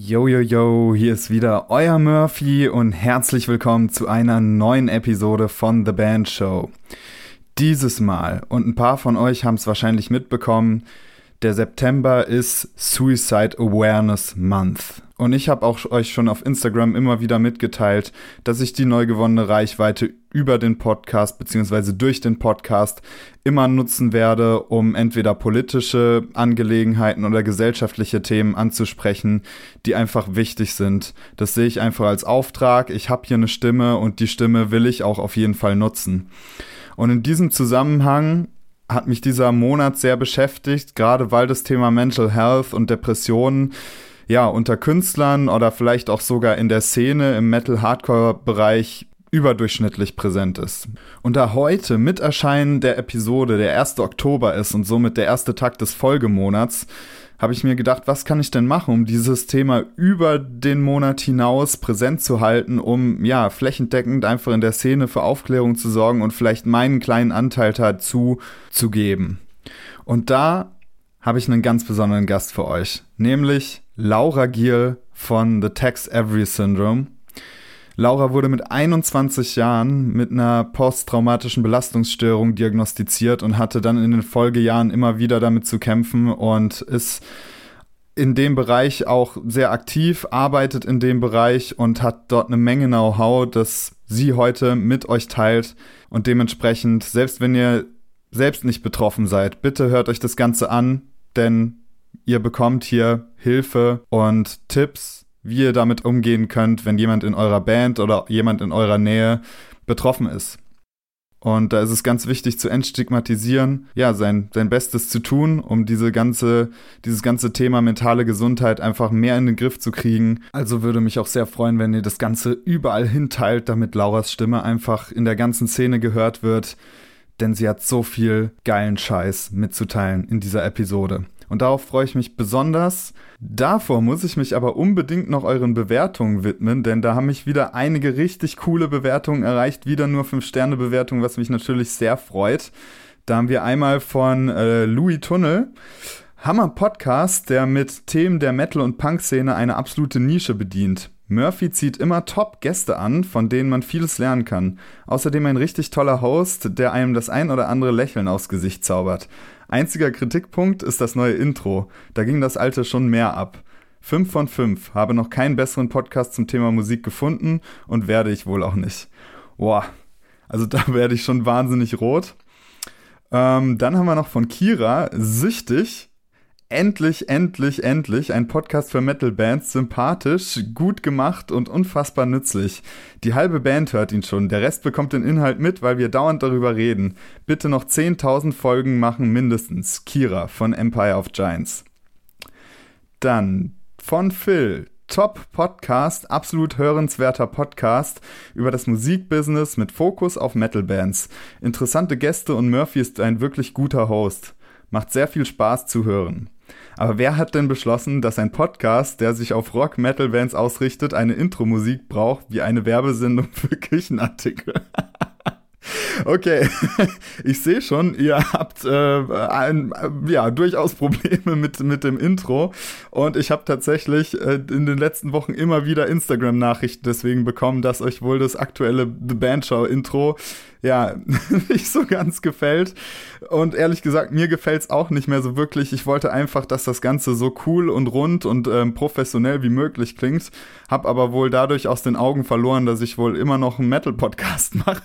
Yo, yo, yo, hier ist wieder euer Murphy und herzlich willkommen zu einer neuen Episode von The Band Show. Dieses Mal, und ein paar von euch haben es wahrscheinlich mitbekommen, der September ist Suicide Awareness Month. Und ich habe auch euch schon auf Instagram immer wieder mitgeteilt, dass ich die neu gewonnene Reichweite über den Podcast beziehungsweise durch den Podcast immer nutzen werde, um entweder politische Angelegenheiten oder gesellschaftliche Themen anzusprechen, die einfach wichtig sind. Das sehe ich einfach als Auftrag. Ich habe hier eine Stimme und die Stimme will ich auch auf jeden Fall nutzen. Und in diesem Zusammenhang hat mich dieser Monat sehr beschäftigt, gerade weil das Thema Mental Health und Depressionen ja, unter Künstlern oder vielleicht auch sogar in der Szene im Metal-Hardcore-Bereich überdurchschnittlich präsent ist. Und da heute mit Erscheinen der Episode der 1. Oktober ist und somit der erste Tag des Folgemonats, habe ich mir gedacht, was kann ich denn machen, um dieses Thema über den Monat hinaus präsent zu halten, um ja flächendeckend einfach in der Szene für Aufklärung zu sorgen und vielleicht meinen kleinen Anteil dazu zu geben. Und da habe ich einen ganz besonderen Gast für euch, nämlich Laura Giel von The Tex Every Syndrome. Laura wurde mit 21 Jahren mit einer posttraumatischen Belastungsstörung diagnostiziert und hatte dann in den Folgejahren immer wieder damit zu kämpfen und ist in dem Bereich auch sehr aktiv, arbeitet in dem Bereich und hat dort eine Menge Know-how, das sie heute mit euch teilt. Und dementsprechend, selbst wenn ihr selbst nicht betroffen seid, bitte hört euch das Ganze an, denn Ihr bekommt hier Hilfe und Tipps, wie ihr damit umgehen könnt, wenn jemand in eurer Band oder jemand in eurer Nähe betroffen ist. Und da ist es ganz wichtig zu entstigmatisieren, ja, sein, sein Bestes zu tun, um diese ganze, dieses ganze Thema mentale Gesundheit einfach mehr in den Griff zu kriegen. Also würde mich auch sehr freuen, wenn ihr das Ganze überall hinteilt, damit Lauras Stimme einfach in der ganzen Szene gehört wird, denn sie hat so viel geilen Scheiß mitzuteilen in dieser Episode. Und darauf freue ich mich besonders. Davor muss ich mich aber unbedingt noch euren Bewertungen widmen, denn da haben mich wieder einige richtig coole Bewertungen erreicht. Wieder nur 5-Sterne-Bewertungen, was mich natürlich sehr freut. Da haben wir einmal von äh, Louis Tunnel. Hammer Podcast, der mit Themen der Metal- und Punk-Szene eine absolute Nische bedient. Murphy zieht immer Top-Gäste an, von denen man vieles lernen kann. Außerdem ein richtig toller Host, der einem das ein oder andere Lächeln aufs Gesicht zaubert. Einziger Kritikpunkt ist das neue Intro. Da ging das alte schon mehr ab. 5 von 5. Habe noch keinen besseren Podcast zum Thema Musik gefunden und werde ich wohl auch nicht. Boah, also da werde ich schon wahnsinnig rot. Ähm, dann haben wir noch von Kira, süchtig. Endlich, endlich, endlich ein Podcast für Metal-Bands, sympathisch, gut gemacht und unfassbar nützlich. Die halbe Band hört ihn schon, der Rest bekommt den Inhalt mit, weil wir dauernd darüber reden. Bitte noch 10.000 Folgen machen mindestens. Kira von Empire of Giants. Dann von Phil. Top Podcast, absolut hörenswerter Podcast über das Musikbusiness mit Fokus auf Metal-Bands. Interessante Gäste und Murphy ist ein wirklich guter Host. Macht sehr viel Spaß zu hören. Aber wer hat denn beschlossen, dass ein Podcast, der sich auf Rock-Metal-Bands ausrichtet, eine Intro-Musik braucht wie eine Werbesendung für Küchenartikel? Okay, ich sehe schon, ihr habt äh, ein, ja durchaus Probleme mit mit dem Intro und ich habe tatsächlich äh, in den letzten Wochen immer wieder Instagram-Nachrichten deswegen bekommen, dass euch wohl das aktuelle The Band Show Intro ja nicht so ganz gefällt und ehrlich gesagt mir gefällt's auch nicht mehr so wirklich. Ich wollte einfach, dass das Ganze so cool und rund und ähm, professionell wie möglich klingt, hab aber wohl dadurch aus den Augen verloren, dass ich wohl immer noch einen Metal Podcast mache.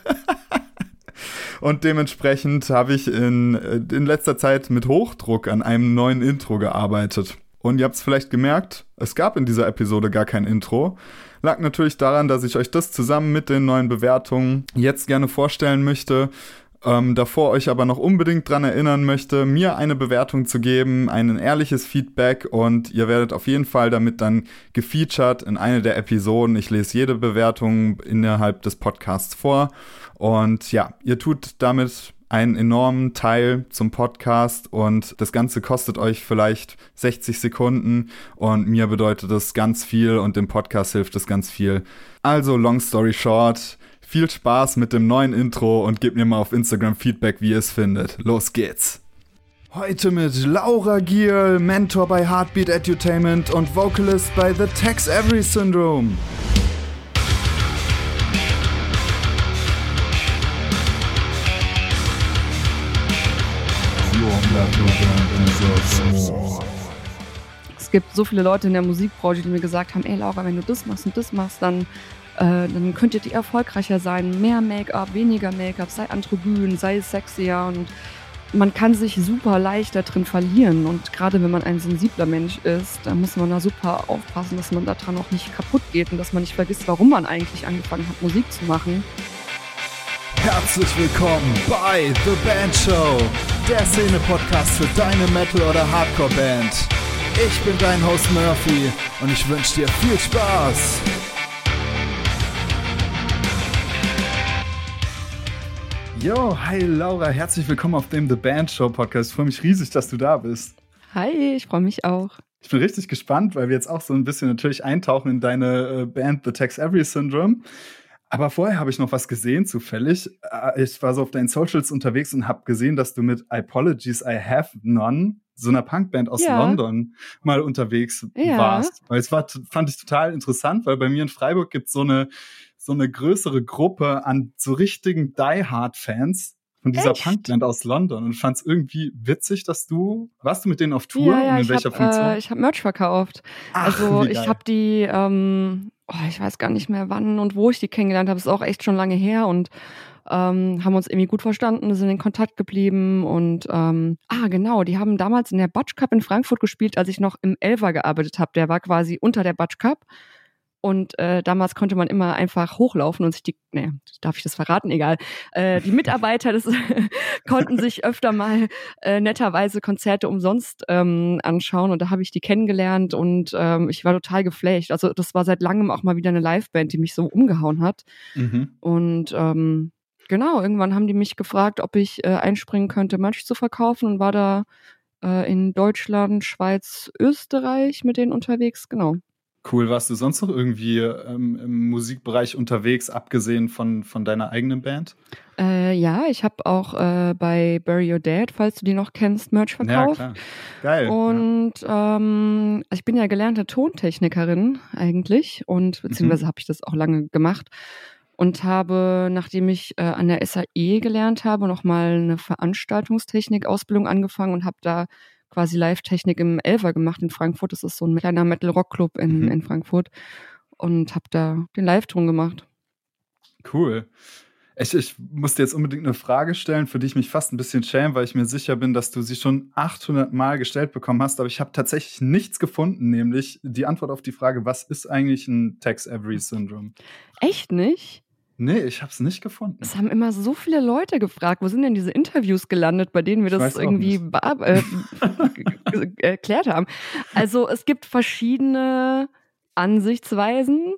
Und dementsprechend habe ich in, äh, in letzter Zeit mit Hochdruck an einem neuen Intro gearbeitet. Und ihr habt es vielleicht gemerkt, es gab in dieser Episode gar kein Intro. Lag natürlich daran, dass ich euch das zusammen mit den neuen Bewertungen jetzt gerne vorstellen möchte. Ähm, davor euch aber noch unbedingt dran erinnern möchte, mir eine Bewertung zu geben, ein ehrliches Feedback und ihr werdet auf jeden Fall damit dann gefeatured in eine der Episoden. Ich lese jede Bewertung innerhalb des Podcasts vor und ja, ihr tut damit einen enormen Teil zum Podcast und das Ganze kostet euch vielleicht 60 Sekunden und mir bedeutet das ganz viel und dem Podcast hilft es ganz viel. Also, long story short, viel Spaß mit dem neuen Intro und gebt mir mal auf Instagram Feedback, wie ihr es findet. Los geht's! Heute mit Laura Giel, Mentor bei Heartbeat Edutainment und Vocalist bei The Tex Every Syndrome. Es gibt so viele Leute in der Musikbranche, die mir gesagt haben, ey Laura, wenn du das machst und das machst, dann, äh, dann könntet ihr erfolgreicher sein. Mehr Make-up, weniger Make-up, sei androgyn, sei sexier und man kann sich super leicht da drin verlieren. Und gerade wenn man ein sensibler Mensch ist, dann muss man da super aufpassen, dass man daran auch nicht kaputt geht und dass man nicht vergisst, warum man eigentlich angefangen hat, Musik zu machen. Herzlich willkommen bei The Band Show, der Szene-Podcast für deine Metal- oder Hardcore-Band. Ich bin dein Host Murphy und ich wünsche dir viel Spaß. Jo, hi Laura, herzlich willkommen auf dem The Band Show Podcast. Ich freue mich riesig, dass du da bist. Hi, ich freue mich auch. Ich bin richtig gespannt, weil wir jetzt auch so ein bisschen natürlich eintauchen in deine äh, Band The Tex Every Syndrome. Aber vorher habe ich noch was gesehen, zufällig. Äh, ich war so auf deinen Socials unterwegs und habe gesehen, dass du mit Apologies I Have None, so einer Punkband aus Ja. London, mal unterwegs Ja. warst. Weil es war, fand ich total interessant, weil bei mir in Freiburg gibt so eine so eine größere Gruppe an so richtigen Die Hard Fans von dieser Echt? Punkband aus London und fand es irgendwie witzig, dass du warst du mit denen auf Tour Ja, ja, und in welcher habe Funktion? äh, ich hab Merch verkauft. Ach, also ich habe die, ähm, oh, ich weiß gar nicht mehr wann und wo ich die kennengelernt habe. Ist auch echt schon lange her und ähm, haben uns irgendwie gut verstanden, sind in Kontakt geblieben und ähm, ah genau, die haben damals in der Butch Cup in Frankfurt gespielt, als ich noch im Elver gearbeitet habe. Der war quasi unter der Butch Cup. Und äh, damals konnte man immer einfach hochlaufen und sich die, nee, darf ich das verraten? Egal. Äh, die Mitarbeiter des, konnten sich öfter mal äh, netterweise Konzerte umsonst ähm, anschauen und da habe ich die kennengelernt und ähm, ich war total geflasht. Also das war seit langem auch mal wieder eine Liveband, die mich so umgehauen hat. Mhm. Und ähm, genau, irgendwann haben die mich gefragt, ob ich äh, einspringen könnte, Merch zu verkaufen und war da äh, in Deutschland, Schweiz, Österreich mit denen unterwegs. Genau. Cool, warst du sonst noch irgendwie ähm, im Musikbereich unterwegs, abgesehen von, von deiner eigenen Band? Äh, ja, ich habe auch äh, bei Bury Your Dad, falls du die noch kennst, Merch verkauft. Ja, klar. Geil. Und ähm, ich bin ja gelernte Tontechnikerin eigentlich und beziehungsweise habe ich das auch lange gemacht und habe, nachdem ich äh, an der SAE gelernt habe, nochmal eine Veranstaltungstechnik-Ausbildung angefangen und habe da quasi Live-Technik im Elver gemacht in Frankfurt. Das ist so ein kleiner Metal-Rock-Club in, Mhm. in Frankfurt und habe da den Live-Ton gemacht. Cool. Ich, ich muss dir jetzt unbedingt eine Frage stellen, für die ich mich fast ein bisschen schäme, weil ich mir sicher bin, dass du sie schon 800 Mal gestellt bekommen hast. Aber ich habe tatsächlich nichts gefunden, nämlich die Antwort auf die Frage, was ist eigentlich ein Syndrome? Echt nicht? Nee, ich habe es nicht gefunden. Es haben immer so viele Leute gefragt, wo sind denn diese Interviews gelandet, bei denen wir Ich das irgendwie äh, erklärt haben. Also es gibt verschiedene Ansichtsweisen.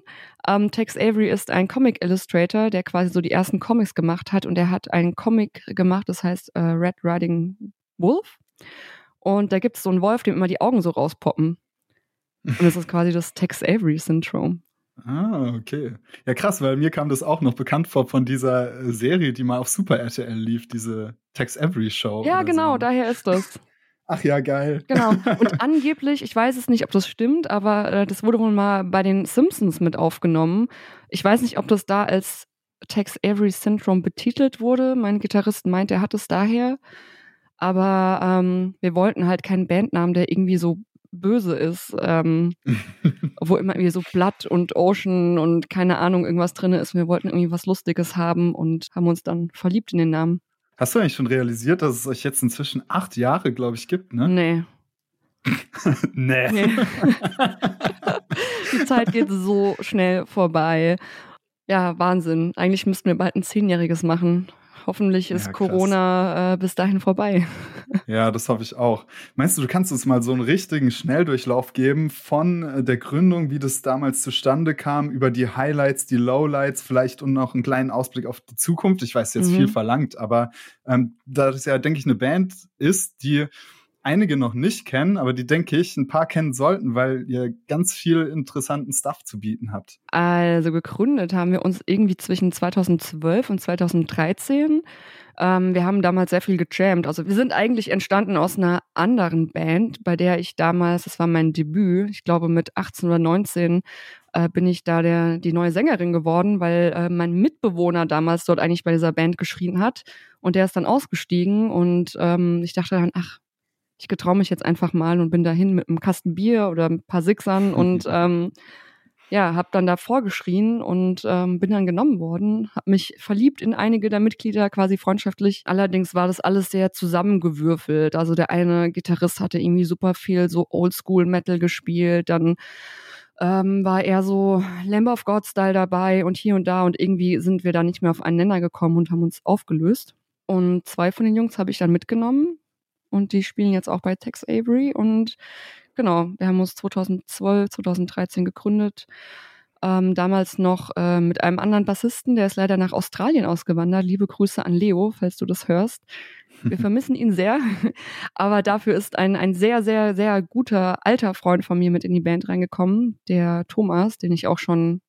Ähm, Tex Avery ist ein Comic Illustrator, der quasi so die ersten Comics gemacht hat und der hat einen Comic gemacht, das heißt äh, Red Riding Wolf. Und da gibt es so einen Wolf, dem immer die Augen so rauspoppen. Und das ist quasi das Tex Avery Syndrom. Ah, okay. Ja, krass, weil mir kam das auch noch bekannt vor von dieser äh, Serie, die mal auf Super RTL lief, diese Tex Avery Show. Ja, genau, So. daher ist das. Ach ja, geil. Genau. Und angeblich, ich weiß es nicht, ob das stimmt, aber äh, das wurde wohl mal bei den Simpsons mit aufgenommen. Ich weiß nicht, ob das da als Tex Avery Syndrome betitelt wurde. Mein Gitarrist meint, er hat es daher. Aber ähm, wir wollten halt keinen Bandnamen, der irgendwie so böse ist, ähm, wo immer irgendwie so Blood und Ocean und keine Ahnung irgendwas drin ist. Wir wollten irgendwie was Lustiges haben und haben uns dann verliebt in den Namen. Hast du eigentlich schon realisiert, dass es euch jetzt inzwischen acht Jahre, glaube ich, gibt, ne? Nee. nee. Nee. Die Zeit geht so schnell vorbei. Ja, Wahnsinn. Eigentlich müssten wir bald ein Zehnjähriges machen. Hoffentlich ist Ja. Corona äh, bis dahin vorbei. Ja, das hoffe ich auch. Meinst du, du kannst uns mal so einen richtigen Schnelldurchlauf geben von äh, der Gründung, wie das damals zustande kam, über die Highlights, die Lowlights, vielleicht und noch einen kleinen Ausblick auf die Zukunft? Ich weiß jetzt Mhm. viel verlangt, aber ähm, da das ja, denke ich, eine Band ist, die einige noch nicht kennen, aber die denke ich ein paar kennen sollten, weil ihr ganz viel interessanten Stuff zu bieten habt. Also gegründet haben wir uns irgendwie zwischen 2012 und 2013. Ähm, wir haben damals sehr viel gejammt. Also wir sind eigentlich entstanden aus einer anderen Band, bei der ich damals, das war mein Debüt, ich glaube mit 18 oder 19 äh, bin ich da der, die neue Sängerin geworden, weil äh, mein Mitbewohner damals dort eigentlich bei dieser Band geschrien hat und der ist dann ausgestiegen und ähm, ich dachte dann, ach, ich getraue mich jetzt einfach mal und bin dahin mit einem Kasten Bier oder ein paar Sixern und ähm, ja, habe dann da vorgeschrien und ähm, bin dann genommen worden, habe mich verliebt in einige der Mitglieder, quasi freundschaftlich. Allerdings war das alles sehr zusammengewürfelt. Also der eine Gitarrist hatte irgendwie super viel so Oldschool-Metal gespielt, dann ähm, war eher so Lamb of God-Style dabei und hier und da und irgendwie sind wir da nicht mehr auf einen Nenner gekommen und haben uns aufgelöst. Und zwei von den Jungs habe ich dann mitgenommen und die spielen jetzt auch bei Tex Avery und genau, wir haben uns 2012, 2013 gegründet. Ähm, damals noch äh, mit einem anderen Bassisten, der ist leider nach Australien ausgewandert. Liebe Grüße an Leo, falls du das hörst. Wir vermissen ihn sehr, aber dafür ist ein, ein sehr, sehr, sehr guter alter Freund von mir mit in die Band reingekommen, der Thomas, den ich auch schon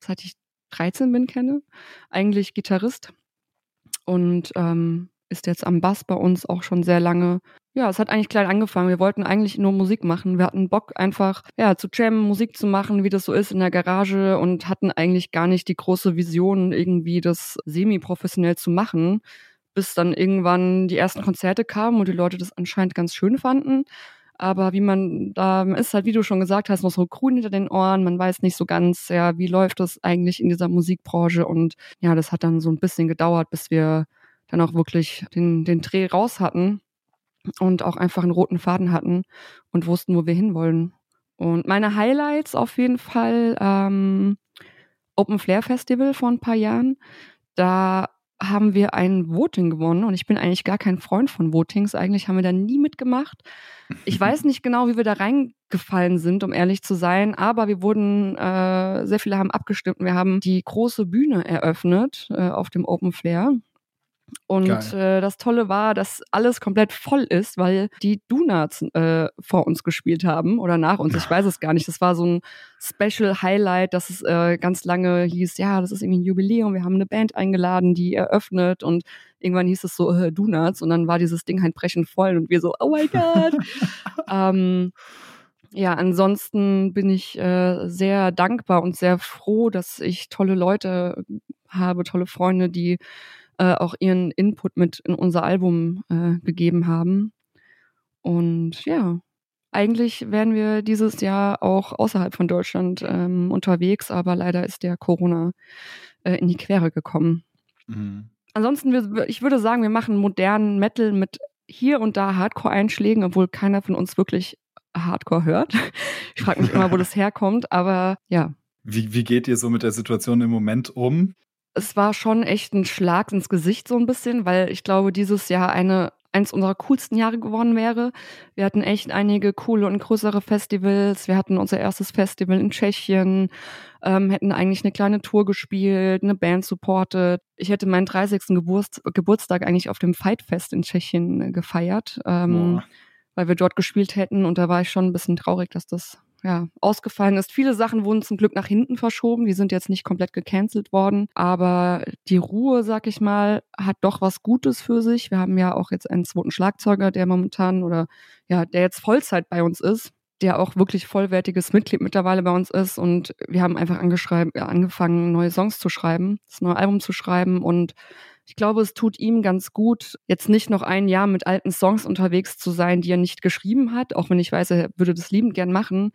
seit ich 13 bin kenne, eigentlich Gitarrist und ähm, ist jetzt am Bass bei uns auch schon sehr lange. Ja, es hat eigentlich klein angefangen. Wir wollten eigentlich nur Musik machen. Wir hatten Bock einfach, ja, zu jammen, Musik zu machen, wie das so ist in der Garage und hatten eigentlich gar nicht die große Vision, irgendwie das semi-professionell zu machen, bis dann irgendwann die ersten Konzerte kamen und die Leute das anscheinend ganz schön fanden. Aber wie man da ist halt, wie du schon gesagt hast, noch so grün hinter den Ohren. Man weiß nicht so ganz, ja, wie läuft das eigentlich in dieser Musikbranche? Und ja, das hat dann so ein bisschen gedauert, bis wir dann auch wirklich den, den Dreh raus hatten und auch einfach einen roten Faden hatten und wussten, wo wir hinwollen. Und meine Highlights auf jeden Fall ähm, Open Flair Festival vor ein paar Jahren. Da haben wir ein Voting gewonnen und ich bin eigentlich gar kein Freund von Votings. Eigentlich haben wir da nie mitgemacht. Ich weiß nicht genau, wie wir da reingefallen sind, um ehrlich zu sein, aber wir wurden, äh, sehr viele haben abgestimmt. Wir haben die große Bühne eröffnet äh, auf dem Open Flair und äh, das Tolle war, dass alles komplett voll ist, weil die Donuts äh, vor uns gespielt haben oder nach uns. Ich weiß es gar nicht. Das war so ein Special Highlight, dass es äh, ganz lange hieß, ja, das ist irgendwie ein Jubiläum. Wir haben eine Band eingeladen, die eröffnet und irgendwann hieß es so äh, Donuts und dann war dieses Ding halt brechend voll und wir so, oh my God. ähm, ja, ansonsten bin ich äh, sehr dankbar und sehr froh, dass ich tolle Leute habe, tolle Freunde, die äh, auch ihren Input mit in unser Album äh, gegeben haben. Und ja, eigentlich wären wir dieses Jahr auch außerhalb von Deutschland ähm, unterwegs, aber leider ist der Corona äh, in die Quere gekommen. Mhm. Ansonsten, wir, ich würde sagen, wir machen modernen Metal mit hier und da Hardcore-Einschlägen, obwohl keiner von uns wirklich Hardcore hört. Ich frage mich immer, wo das herkommt, aber ja. Wie, wie geht ihr so mit der Situation im Moment um? Es war schon echt ein Schlag ins Gesicht so ein bisschen, weil ich glaube, dieses Jahr eine eins unserer coolsten Jahre geworden wäre. Wir hatten echt einige coole und größere Festivals. Wir hatten unser erstes Festival in Tschechien, ähm, hätten eigentlich eine kleine Tour gespielt, eine Band supportet. Ich hätte meinen 30. Geburts Geburtstag eigentlich auf dem Fight Fest in Tschechien gefeiert, ähm, weil wir dort gespielt hätten. Und da war ich schon ein bisschen traurig, dass das ja, ausgefallen ist. Viele Sachen wurden zum Glück nach hinten verschoben. Die sind jetzt nicht komplett gecancelt worden. Aber die Ruhe, sag ich mal, hat doch was Gutes für sich. Wir haben ja auch jetzt einen zweiten Schlagzeuger, der momentan oder ja, der jetzt Vollzeit bei uns ist der auch wirklich vollwertiges Mitglied mittlerweile bei uns ist. Und wir haben einfach angefangen, neue Songs zu schreiben, das neue Album zu schreiben und ich glaube, es tut ihm ganz gut, jetzt nicht noch ein Jahr mit alten Songs unterwegs zu sein, die er nicht geschrieben hat, auch wenn ich weiß, er würde das liebend gern machen.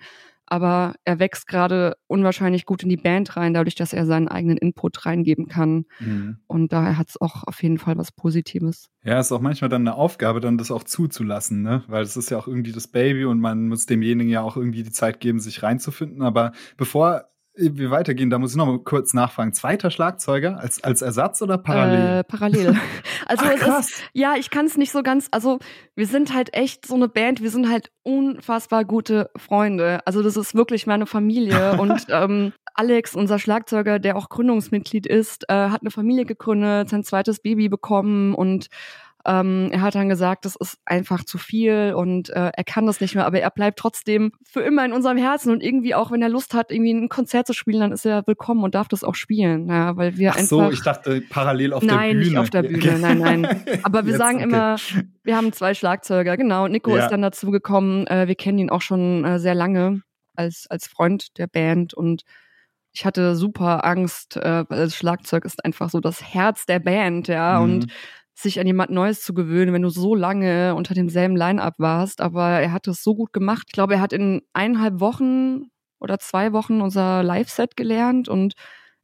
Aber er wächst gerade unwahrscheinlich gut in die Band rein, dadurch, dass er seinen eigenen Input reingeben kann. Mhm. Und daher hat es auch auf jeden Fall was Positives. Ja, ist auch manchmal dann eine Aufgabe, dann das auch zuzulassen, ne? Weil es ist ja auch irgendwie das Baby und man muss demjenigen ja auch irgendwie die Zeit geben, sich reinzufinden. Aber bevor wir weitergehen, da muss ich noch mal kurz nachfragen. Zweiter Schlagzeuger als, als Ersatz oder parallel? Äh, parallel. Also Ach, krass. Ist, ja, ich kann es nicht so ganz, also wir sind halt echt so eine Band, wir sind halt unfassbar gute Freunde. Also das ist wirklich meine Familie und ähm, Alex, unser Schlagzeuger, der auch Gründungsmitglied ist, äh, hat eine Familie gegründet, sein zweites Baby bekommen und Ähm, er hat dann gesagt, das ist einfach zu viel und äh, er kann das nicht mehr, aber er bleibt trotzdem für immer in unserem Herzen und irgendwie auch, wenn er Lust hat, irgendwie ein Konzert zu spielen, dann ist er willkommen und darf das auch spielen. Ja, weil wir Ach einfach. so, ich dachte parallel auf nein, der Bühne. Nein, nicht auf der Bühne, nein, nein. Aber wir Jetzt, sagen okay. immer, wir haben zwei Schlagzeuger, genau. Nico Ja. ist dann dazu gekommen. Äh, wir kennen ihn auch schon äh, sehr lange als, als Freund der Band und ich hatte super Angst, äh, weil das Schlagzeug ist einfach so das Herz der Band, ja. Mhm. Und sich an jemand Neues zu gewöhnen, wenn du so lange unter demselben Line-Up warst. Aber er hat es so gut gemacht. Ich glaube, er hat in eineinhalb Wochen oder zwei Wochen unser Live-Set gelernt und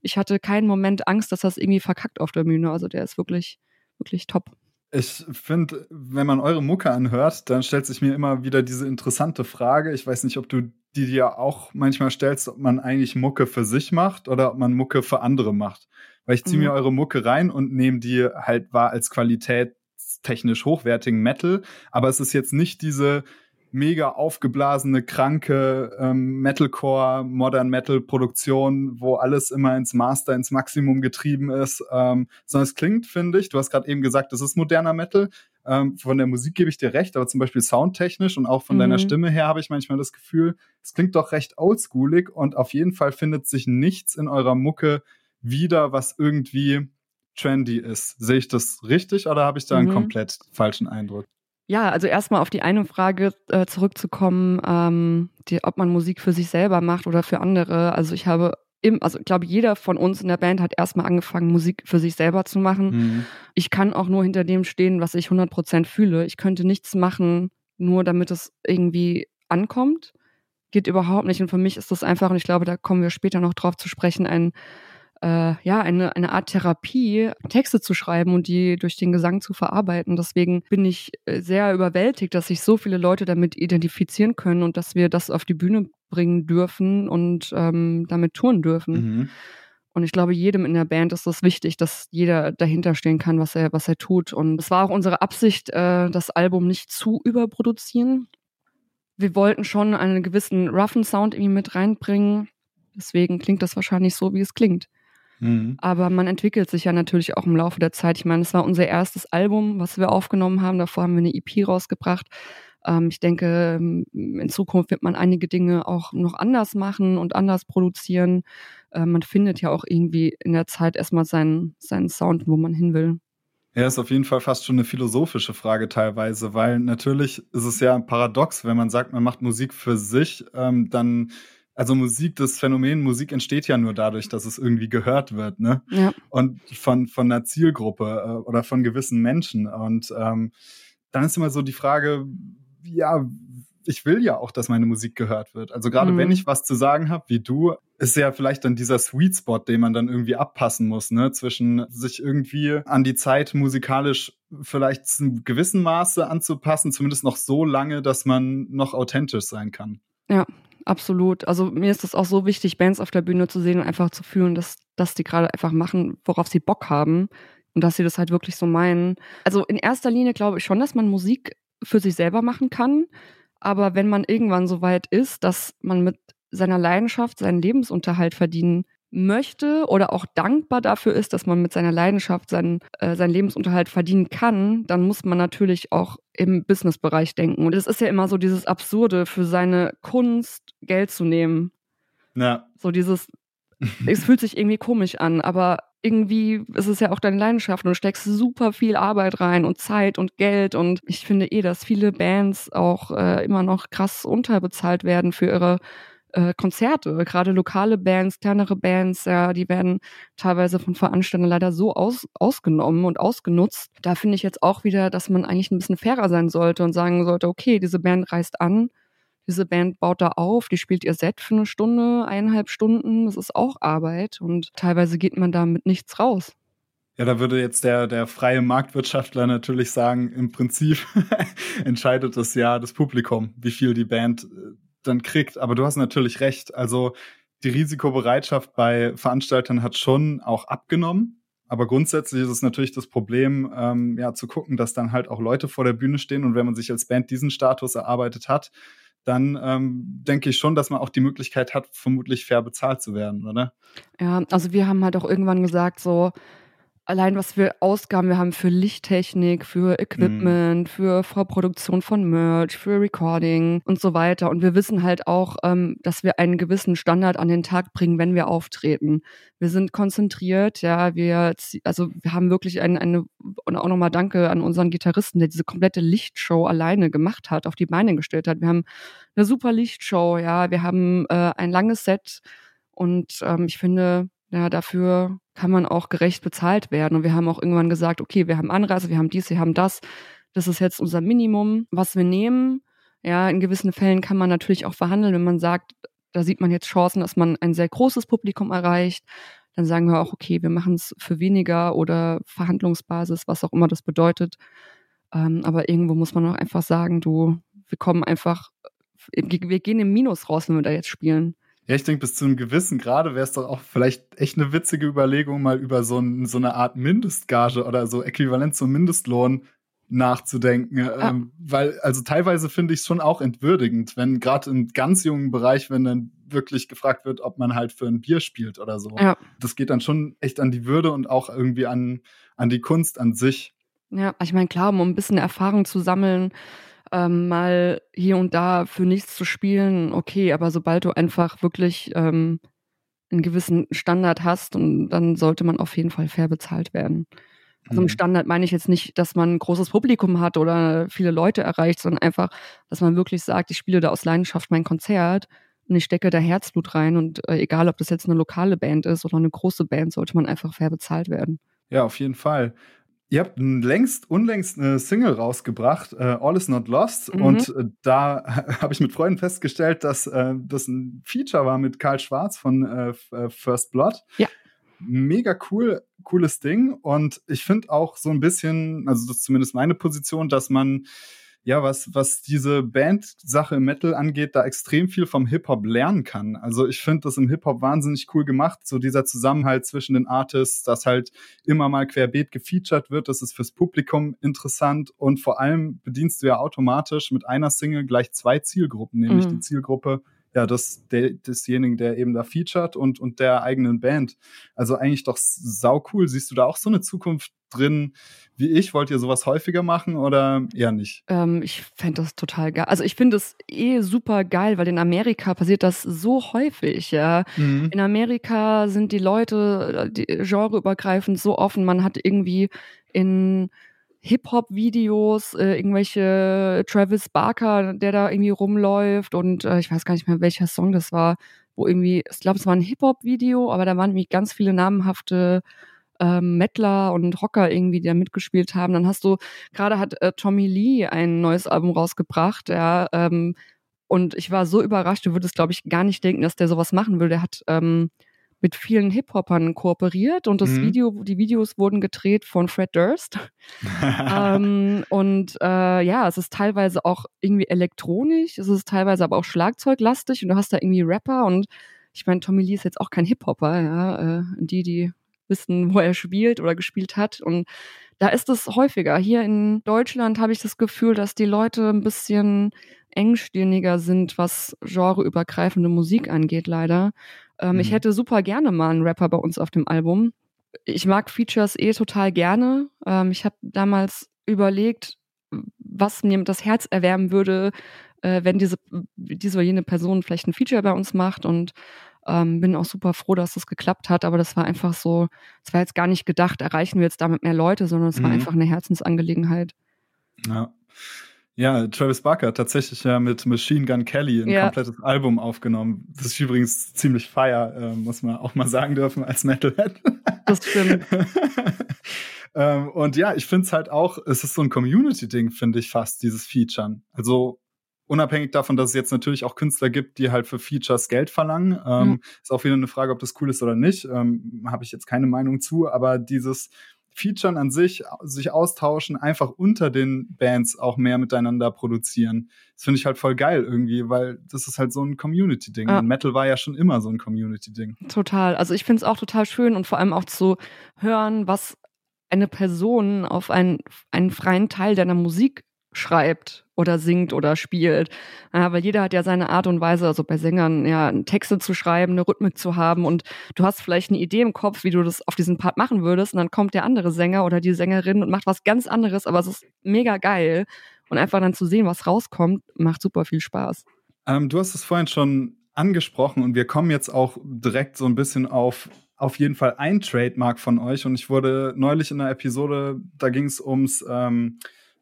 ich hatte keinen Moment Angst, dass das irgendwie verkackt auf der Bühne. Also der ist wirklich, wirklich top. Ich finde, wenn man eure Mucke anhört, dann stellt sich mir immer wieder diese interessante Frage. Ich weiß nicht, ob du die dir auch manchmal stellst, ob man eigentlich Mucke für sich macht oder ob man Mucke für andere macht. Weil ich ziehe Mhm. mir eure Mucke rein und nehme die halt wahr als qualitätstechnisch hochwertigen Metal. Aber es ist jetzt nicht diese mega aufgeblasene, kranke ähm, Metalcore, Modern Metal Produktion, wo alles immer ins Master, ins Maximum getrieben ist, ähm, sondern es klingt, finde ich, du hast gerade eben gesagt, das ist moderner Metal. Ähm, von der Musik gebe ich dir recht, aber zum Beispiel soundtechnisch und auch von Mhm. deiner Stimme her habe ich manchmal das Gefühl, es klingt doch recht oldschoolig und auf jeden Fall findet sich nichts in eurer Mucke wieder, was irgendwie trendy ist. Sehe ich das richtig oder habe ich da einen Mhm. komplett falschen Eindruck? Ja, also erstmal auf die eine Frage äh, zurückzukommen, ähm, die, ob man Musik für sich selber macht oder für andere. Also ich habe im, also ich glaube, jeder von uns in der Band hat erstmal angefangen, Musik für sich selber zu machen. Mhm. Ich kann auch nur hinter dem stehen, was ich 100% fühle. Ich könnte nichts machen, nur damit es irgendwie ankommt. Geht überhaupt nicht. Und für mich ist das einfach, und ich glaube, da kommen wir später noch drauf zu sprechen, ein, äh, ja, eine, eine Art Therapie, Texte zu schreiben und die durch den Gesang zu verarbeiten. Deswegen bin ich äh, sehr überwältigt, dass sich so viele Leute damit identifizieren können und dass wir das auf die Bühne bringen dürfen und ähm, damit touren dürfen. Mhm. Und ich glaube, jedem in der Band ist es wichtig, dass jeder dahinter stehen kann, was er, was er tut. Und es war auch unsere Absicht, äh, das Album nicht zu überproduzieren. Wir wollten schon einen gewissen roughen Sound irgendwie mit reinbringen. Deswegen klingt das wahrscheinlich so, wie es klingt. Mhm. Aber man entwickelt sich ja natürlich auch im Laufe der Zeit. Ich meine, es war unser erstes Album, was wir aufgenommen haben. Davor haben wir eine EP rausgebracht. Ähm, ich denke, ähm, in Zukunft wird man einige Dinge auch noch anders machen und anders produzieren. Äh, man findet ja auch irgendwie in der Zeit erstmal seinen, seinen Sound, wo man hin will. Ja, ist auf jeden Fall fast schon eine philosophische Frage teilweise, weil natürlich ist es ja paradox, wenn man sagt, man macht Musik für sich, ähm, dann, also Musik, das Phänomen Musik entsteht ja nur dadurch, dass es irgendwie gehört wird, ne? Ja. Und von, von einer Zielgruppe äh, oder von gewissen Menschen. Und ähm, dann ist immer so die Frage, ja, ich will ja auch, dass meine Musik gehört wird. Also gerade Mhm. wenn ich was zu sagen habe, wie du, ist ja vielleicht dann dieser Sweet Spot, den man dann irgendwie abpassen muss, ne? Zwischen sich irgendwie an die Zeit musikalisch vielleicht in gewissem Maße anzupassen, zumindest noch so lange, dass man noch authentisch sein kann. Ja, absolut. Also mir ist es auch so wichtig, Bands auf der Bühne zu sehen und einfach zu fühlen, dass, dass die gerade einfach machen, worauf sie Bock haben und dass sie das halt wirklich so meinen. Also in erster Linie glaube ich schon, dass man Musik für sich selber machen kann. Aber wenn man irgendwann so weit ist, dass man mit seiner Leidenschaft seinen Lebensunterhalt verdienen möchte oder auch dankbar dafür ist, dass man mit seiner Leidenschaft seinen, äh, seinen Lebensunterhalt verdienen kann, dann muss man natürlich auch im Businessbereich denken. Und es ist ja immer so dieses Absurde, für seine Kunst Geld zu nehmen. Ja. So dieses, es fühlt sich irgendwie komisch an, aber irgendwie ist es ja auch deine Leidenschaft und du steckst super viel Arbeit rein und Zeit und Geld und ich finde eh, dass viele Bands auch äh, immer noch krass unterbezahlt werden für ihre äh, Konzerte. Gerade lokale Bands, kleinere Bands, ja, die werden teilweise von Veranstaltern leider so aus, ausgenommen und ausgenutzt. Da finde ich jetzt auch wieder, dass man eigentlich ein bisschen fairer sein sollte und sagen sollte, okay, diese Band reist an, diese Band baut da auf, die spielt ihr Set für eine Stunde, eineinhalb Stunden. Das ist auch Arbeit und teilweise geht man da mit nichts raus. Ja, da würde jetzt der, der freie Marktwirtschaftler natürlich sagen, im Prinzip entscheidet das ja das Publikum, wie viel die Band äh, dann kriegt. Aber du hast natürlich recht. Also die Risikobereitschaft bei Veranstaltern hat schon auch abgenommen. Aber grundsätzlich ist es natürlich das Problem, ähm, ja, zu gucken, dass dann halt auch Leute vor der Bühne stehen. Und wenn man sich als Band diesen Status erarbeitet hat, dann ähm, denke ich schon, dass man auch die Möglichkeit hat, vermutlich fair bezahlt zu werden, oder? Ja, also wir haben halt auch irgendwann gesagt, so, allein was wir Ausgaben wir haben für Lichttechnik, für Equipment, mhm. für Vorproduktion von Merch, für Recording und so weiter. Und wir wissen halt auch, ähm, dass wir einen gewissen Standard an den Tag bringen, wenn wir auftreten. Wir sind konzentriert, ja, wir, also wir haben wirklich eine, eine und auch nochmal Danke an unseren Gitarristen, der diese komplette Lichtshow alleine gemacht hat, auf die Beine gestellt hat. Wir haben eine super Lichtshow, ja, wir haben äh, ein langes Set und ähm, ich finde, ja, dafür kann man auch gerecht bezahlt werden. Und wir haben auch irgendwann gesagt, okay, wir haben Anreise, wir haben dies, wir haben das. Das ist jetzt unser Minimum, was wir nehmen. Ja, in gewissen Fällen kann man natürlich auch verhandeln, wenn man sagt, da sieht man jetzt Chancen, dass man ein sehr großes Publikum erreicht. Dann sagen wir auch, okay, wir machen es für weniger oder Verhandlungsbasis, was auch immer das bedeutet. Ähm, aber irgendwo muss man auch einfach sagen, du, wir kommen einfach, wir gehen im Minus raus, wenn wir da jetzt spielen. Ja, ich denke, bis zu einem gewissen Grade wäre es doch auch vielleicht echt eine witzige Überlegung, mal über so, ein, so eine Art Mindestgage oder so äquivalent zum Mindestlohn nachzudenken. Ja. Ähm, weil, also teilweise finde ich es schon auch entwürdigend, wenn gerade im ganz jungen Bereich, wenn dann wirklich gefragt wird, ob man halt für ein Bier spielt oder so. Ja. Das geht dann schon echt an die Würde und auch irgendwie an, an die Kunst an sich. Ja, ich meine, klar, um ein bisschen Erfahrung zu sammeln, ähm, mal hier und da für nichts zu spielen, okay, aber sobald du einfach wirklich ähm, einen gewissen Standard hast, und dann sollte man auf jeden Fall fair bezahlt werden. Also im mhm. Standard meine ich jetzt nicht, dass man ein großes Publikum hat oder viele Leute erreicht, sondern einfach, dass man wirklich sagt, ich spiele da aus Leidenschaft mein Konzert und ich stecke da Herzblut rein und äh, egal, ob das jetzt eine lokale Band ist oder eine große Band, sollte man einfach fair bezahlt werden. Ja, auf jeden Fall. Ihr habt längst, unlängst eine Single rausgebracht, äh, All is Not Lost. Mhm. Und äh, da habe ich mit Freunden festgestellt, dass äh, das ein Feature war mit Karl Schwarz von First Blood. Ja. Mega cool, cooles Ding. Und ich finde auch so ein bisschen, also das ist zumindest meine Position, dass man ja, was, was diese Band-Sache im Metal angeht, da extrem viel vom Hip-Hop lernen kann. Also ich finde das im Hip-Hop wahnsinnig cool gemacht, so dieser Zusammenhalt zwischen den Artists, dass halt immer mal querbeet gefeatured wird, das ist fürs Publikum interessant und vor allem bedienst du ja automatisch mit einer Single gleich zwei Zielgruppen, nämlich mhm. die Zielgruppe ja, das, der, desjenigen, der eben da featured und, und der eigenen Band. Also eigentlich doch sau cool. Siehst du da auch so eine Zukunft drin wie ich? Wollt ihr sowas häufiger machen oder eher nicht? Ähm, ich fände das total geil. Also ich finde es eh super geil, weil in Amerika passiert das so häufig, ja. Mhm. In Amerika sind die Leute die genreübergreifend so offen. Man hat irgendwie in Hip-Hop-Videos, äh, irgendwelche Travis Barker, der da irgendwie rumläuft und äh, ich weiß gar nicht mehr, welcher Song das war, wo irgendwie, ich glaube, es war ein Hip-Hop-Video, aber da waren irgendwie ganz viele namenhafte ähm, Mettler und Rocker irgendwie, die da mitgespielt haben. Dann hast du, gerade hat äh, Tommy Lee ein neues Album rausgebracht, ja, ähm, und ich war so überrascht, du würdest, glaube ich, gar nicht denken, dass der sowas machen will. Der hat ähm, mit vielen Hip-Hopern kooperiert und das mhm. Video, die Videos wurden gedreht von Fred Durst. ähm, und äh, ja, es ist teilweise auch irgendwie elektronisch, es ist teilweise aber auch Schlagzeuglastig und du hast da irgendwie Rapper und ich meine, Tommy Lee ist jetzt auch kein Hip-Hopper, ja, äh, die, die wissen, wo er spielt oder gespielt hat und da ist es häufiger. Hier in Deutschland habe ich das Gefühl, dass die Leute ein bisschen engstirniger sind, was genreübergreifende Musik angeht, leider. Ähm, mhm. Ich hätte super gerne mal einen Rapper bei uns auf dem Album. Ich mag Features eh total gerne. Ähm, ich habe damals überlegt, was mir das Herz erwärmen würde, äh, wenn diese, diese oder jene Person vielleicht ein Feature bei uns macht und ähm, bin auch super froh, dass das geklappt hat, aber das war einfach so, es war jetzt gar nicht gedacht, erreichen wir jetzt damit mehr Leute, sondern es war mhm. einfach eine Herzensangelegenheit. Ja. Ja, Travis Barker tatsächlich ja mit Machine Gun Kelly ein ja. komplettes Album aufgenommen. Das ist übrigens ziemlich feier, äh, muss man auch mal sagen dürfen als Metalhead. Das stimmt. ähm, und ja, ich finde es halt auch, es ist so ein Community-Ding, finde ich fast, dieses Featuren. Also unabhängig davon, dass es jetzt natürlich auch Künstler gibt, die halt für Features Geld verlangen. Ähm, mhm. Ist auch wieder eine Frage, ob das cool ist oder nicht. Ähm, Habe ich jetzt keine Meinung zu, aber dieses Featuren an sich, sich austauschen, einfach unter den Bands auch mehr miteinander produzieren. Das finde ich halt voll geil irgendwie, weil das ist halt so ein Community-Ding. Ja. Metal war ja schon immer so ein Community-Ding. Total. Also ich finde es auch total schön und vor allem auch zu hören, was eine Person auf einen, einen freien Teil deiner Musik schreibt oder singt oder spielt. Ja, weil jeder hat ja seine Art und Weise, also bei Sängern, ja, Texte zu schreiben, eine Rhythmik zu haben. Und du hast vielleicht eine Idee im Kopf, wie du das auf diesen Part machen würdest. Und dann kommt der andere Sänger oder die Sängerin und macht was ganz anderes, aber es ist mega geil. Und einfach dann zu sehen, was rauskommt, macht super viel Spaß. Ähm, du hast es vorhin schon angesprochen und wir kommen jetzt auch direkt so ein bisschen auf auf jeden Fall ein Trademark von euch. Und ich wurde neulich in einer Episode, da ging es ums ähm,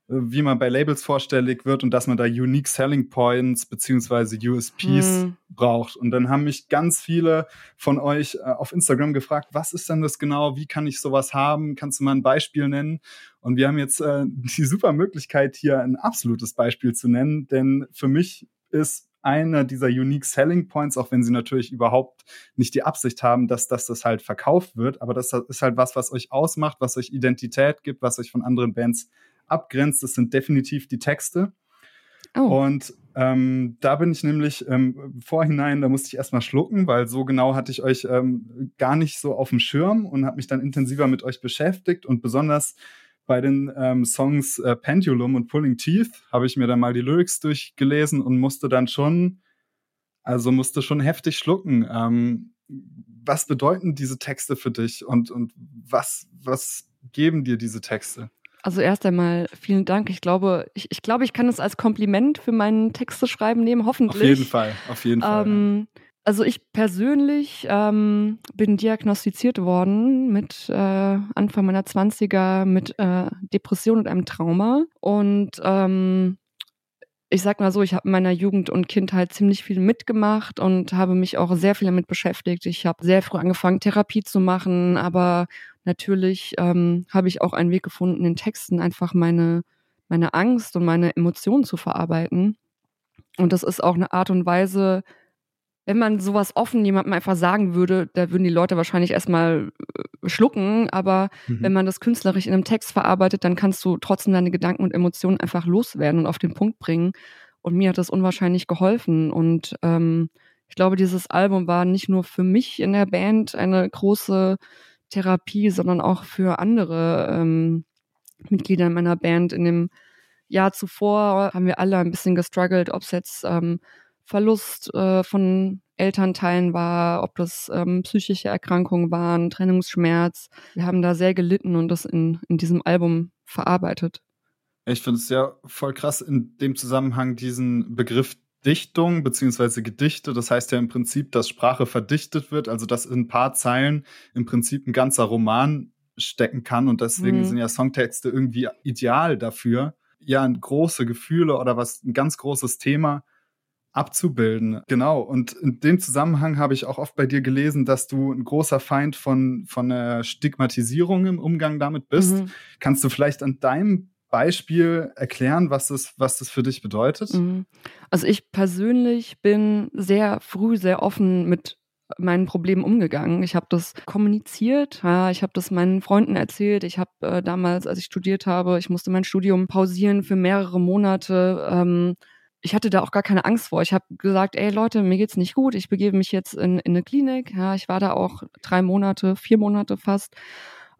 wie man bei Labels vorstellig wird und dass man da Unique Selling Points beziehungsweise USPs hm. braucht. Und dann haben mich ganz viele von euch äh, auf Instagram gefragt, was ist denn das genau? Wie kann ich sowas haben? Kannst du mal ein Beispiel nennen? Und wir haben jetzt äh, die super Möglichkeit, hier ein absolutes Beispiel zu nennen, denn für mich ist einer dieser Unique Selling Points, auch wenn sie natürlich überhaupt nicht die Absicht haben, dass, dass das halt verkauft wird, aber das ist halt was, was euch ausmacht, was euch Identität gibt, was euch von anderen Bands abgrenzt, das sind definitiv die Texte. Oh. Und ähm, da bin ich nämlich ähm, vorhinein, da musste ich erstmal schlucken, weil so genau hatte ich euch ähm, gar nicht so auf dem Schirm und habe mich dann intensiver mit euch beschäftigt und besonders bei den ähm, Songs äh, Pendulum und Pulling Teeth habe ich mir dann mal die Lyrics durchgelesen und musste dann schon, also musste schon heftig schlucken. Ähm, was bedeuten diese Texte für dich und, und was, was geben dir diese Texte? Also erst einmal vielen Dank. Ich glaube, ich, ich glaube, ich kann es als Kompliment für meinen Texte schreiben nehmen, hoffentlich. Auf jeden Fall, auf jeden Fall. Ähm, also ich persönlich ähm, bin diagnostiziert worden mit äh, Anfang meiner Zwanziger mit äh, Depression und einem Trauma. Und ähm, ich sag mal so, ich habe in meiner Jugend und Kindheit ziemlich viel mitgemacht und habe mich auch sehr viel damit beschäftigt. Ich habe sehr früh angefangen, Therapie zu machen, aber natürlich ähm, habe ich auch einen Weg gefunden, in Texten einfach meine, meine Angst und meine Emotionen zu verarbeiten. Und das ist auch eine Art und Weise, wenn man sowas offen jemandem einfach sagen würde, da würden die Leute wahrscheinlich erstmal äh, schlucken, aber mhm. wenn man das künstlerisch in einem Text verarbeitet, dann kannst du trotzdem deine Gedanken und Emotionen einfach loswerden und auf den Punkt bringen. Und mir hat das unwahrscheinlich geholfen. Und ähm, ich glaube, dieses Album war nicht nur für mich in der Band eine große Therapie, sondern auch für andere ähm, Mitglieder in meiner Band. In dem Jahr zuvor haben wir alle ein bisschen gestruggelt, ob es jetzt ähm, Verlust äh, von Elternteilen war, ob das ähm, psychische Erkrankungen waren, Trennungsschmerz. Wir haben da sehr gelitten und das in, in diesem Album verarbeitet. Ich finde es ja voll krass in dem Zusammenhang diesen Begriff Dichtung beziehungsweise Gedichte. Das heißt ja im Prinzip, dass Sprache verdichtet wird, also dass in ein paar Zeilen im Prinzip ein ganzer Roman stecken kann und deswegen mhm. sind ja Songtexte irgendwie ideal dafür, ja große Gefühle oder was ein ganz großes Thema abzubilden. Genau. Und in dem Zusammenhang habe ich auch oft bei dir gelesen, dass du ein großer Feind von, von der Stigmatisierung im Umgang damit bist. Mhm. Kannst du vielleicht an deinem Beispiel erklären, was das, was das für dich bedeutet? Mhm. Also ich persönlich bin sehr früh sehr offen mit meinen Problemen umgegangen. Ich habe das kommuniziert, ja, ich habe das meinen Freunden erzählt. Ich habe äh, damals, als ich studiert habe, ich musste mein Studium pausieren für mehrere Monate. Ähm, ich hatte da auch gar keine Angst vor. Ich habe gesagt, ey Leute, mir geht's nicht gut. Ich begebe mich jetzt in, in eine Klinik. Ja, ich war da auch drei Monate, vier Monate fast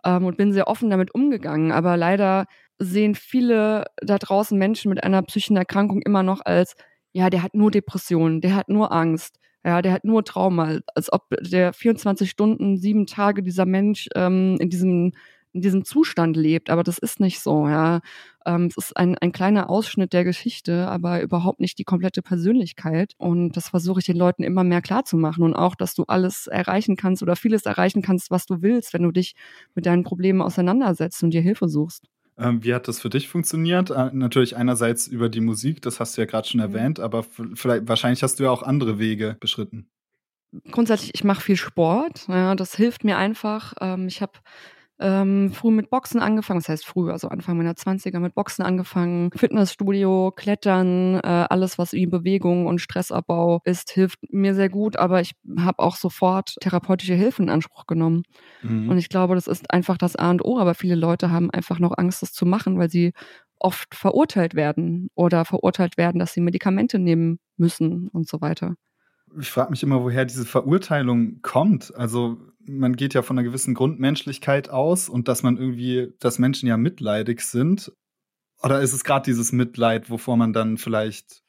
ähm, und bin sehr offen damit umgegangen. Aber leider sehen viele da draußen Menschen mit einer psychischen Erkrankung immer noch als, ja, der hat nur Depressionen, der hat nur Angst, ja, der hat nur Trauma, als ob der 24 Stunden, sieben Tage dieser Mensch ähm, in diesem in diesem Zustand lebt, aber das ist nicht so, ja. Ähm, es ist ein, ein kleiner Ausschnitt der Geschichte, aber überhaupt nicht die komplette Persönlichkeit. Und das versuche ich den Leuten immer mehr klarzumachen und auch, dass du alles erreichen kannst oder vieles erreichen kannst, was du willst, wenn du dich mit deinen Problemen auseinandersetzt und dir Hilfe suchst. Ähm, wie hat das für dich funktioniert? Äh, natürlich einerseits über die Musik, das hast du ja gerade schon mhm. erwähnt, aber vielleicht wahrscheinlich hast du ja auch andere Wege beschritten. Grundsätzlich, ich mache viel Sport. Ja, das hilft mir einfach. Ähm, ich habe ähm, früh mit Boxen angefangen, das heißt früh, also Anfang meiner 20er mit Boxen angefangen, Fitnessstudio, Klettern, äh, alles, was wie Bewegung und Stressabbau ist, hilft mir sehr gut, aber ich habe auch sofort therapeutische Hilfe in Anspruch genommen. Mhm. Und ich glaube, das ist einfach das A und O, aber viele Leute haben einfach noch Angst, das zu machen, weil sie oft verurteilt werden oder verurteilt werden, dass sie Medikamente nehmen müssen und so weiter ich frage mich immer, woher diese Verurteilung kommt. Also man geht ja von einer gewissen Grundmenschlichkeit aus und dass man irgendwie, dass Menschen ja mitleidig sind. Oder ist es gerade dieses Mitleid, wovor man dann vielleicht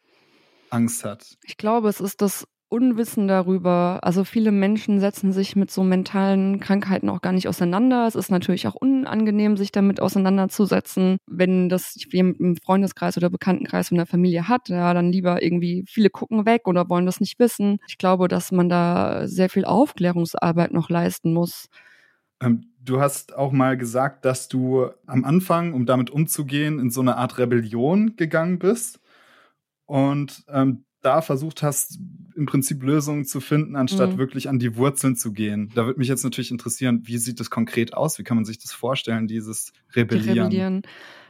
Angst hat? Ich glaube, es ist das Unwissen darüber. Also viele Menschen setzen sich mit so mentalen Krankheiten auch gar nicht auseinander. Es ist natürlich auch unangenehm, sich damit auseinanderzusetzen. Wenn das jemand im Freundeskreis oder Bekanntenkreis in der Familie hat, ja, dann lieber irgendwie viele gucken weg oder wollen das nicht wissen. Ich glaube, dass man da sehr viel Aufklärungsarbeit noch leisten muss. Ähm, du hast auch mal gesagt, dass du am Anfang, um damit umzugehen, in so eine Art Rebellion gegangen bist. Und ähm, da versucht hast, im Prinzip Lösungen zu finden, anstatt mhm. wirklich an die Wurzeln zu gehen. Da würde mich jetzt natürlich interessieren, wie sieht das konkret aus? Wie kann man sich das vorstellen, dieses Rebellieren? Die Rebellieren.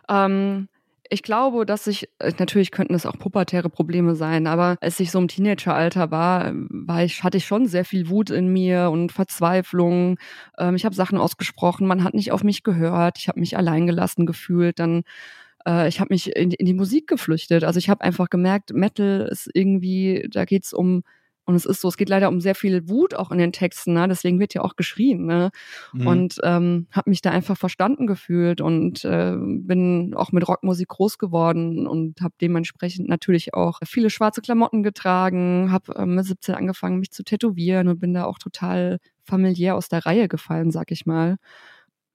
Ähm, ich glaube, dass ich, äh, natürlich könnten es auch pubertäre Probleme sein, aber als ich so im Teenageralter war, war ich, hatte ich schon sehr viel Wut in mir und Verzweiflung. Ähm, ich habe Sachen ausgesprochen, man hat nicht auf mich gehört, ich habe mich alleingelassen gefühlt. Dann äh, ich habe mich in, in, die Musik geflüchtet. Also ich habe einfach gemerkt, Metal ist irgendwie, da geht's um und es ist so, es geht leider um sehr viel Wut auch in den Texten, ne? deswegen wird ja auch geschrien. Ne? Mhm. Und ähm, habe mich da einfach verstanden gefühlt und äh, bin auch mit Rockmusik groß geworden und habe dementsprechend natürlich auch viele schwarze Klamotten getragen, habe ähm, mit 17 angefangen, mich zu tätowieren und bin da auch total familiär aus der Reihe gefallen, sag ich mal.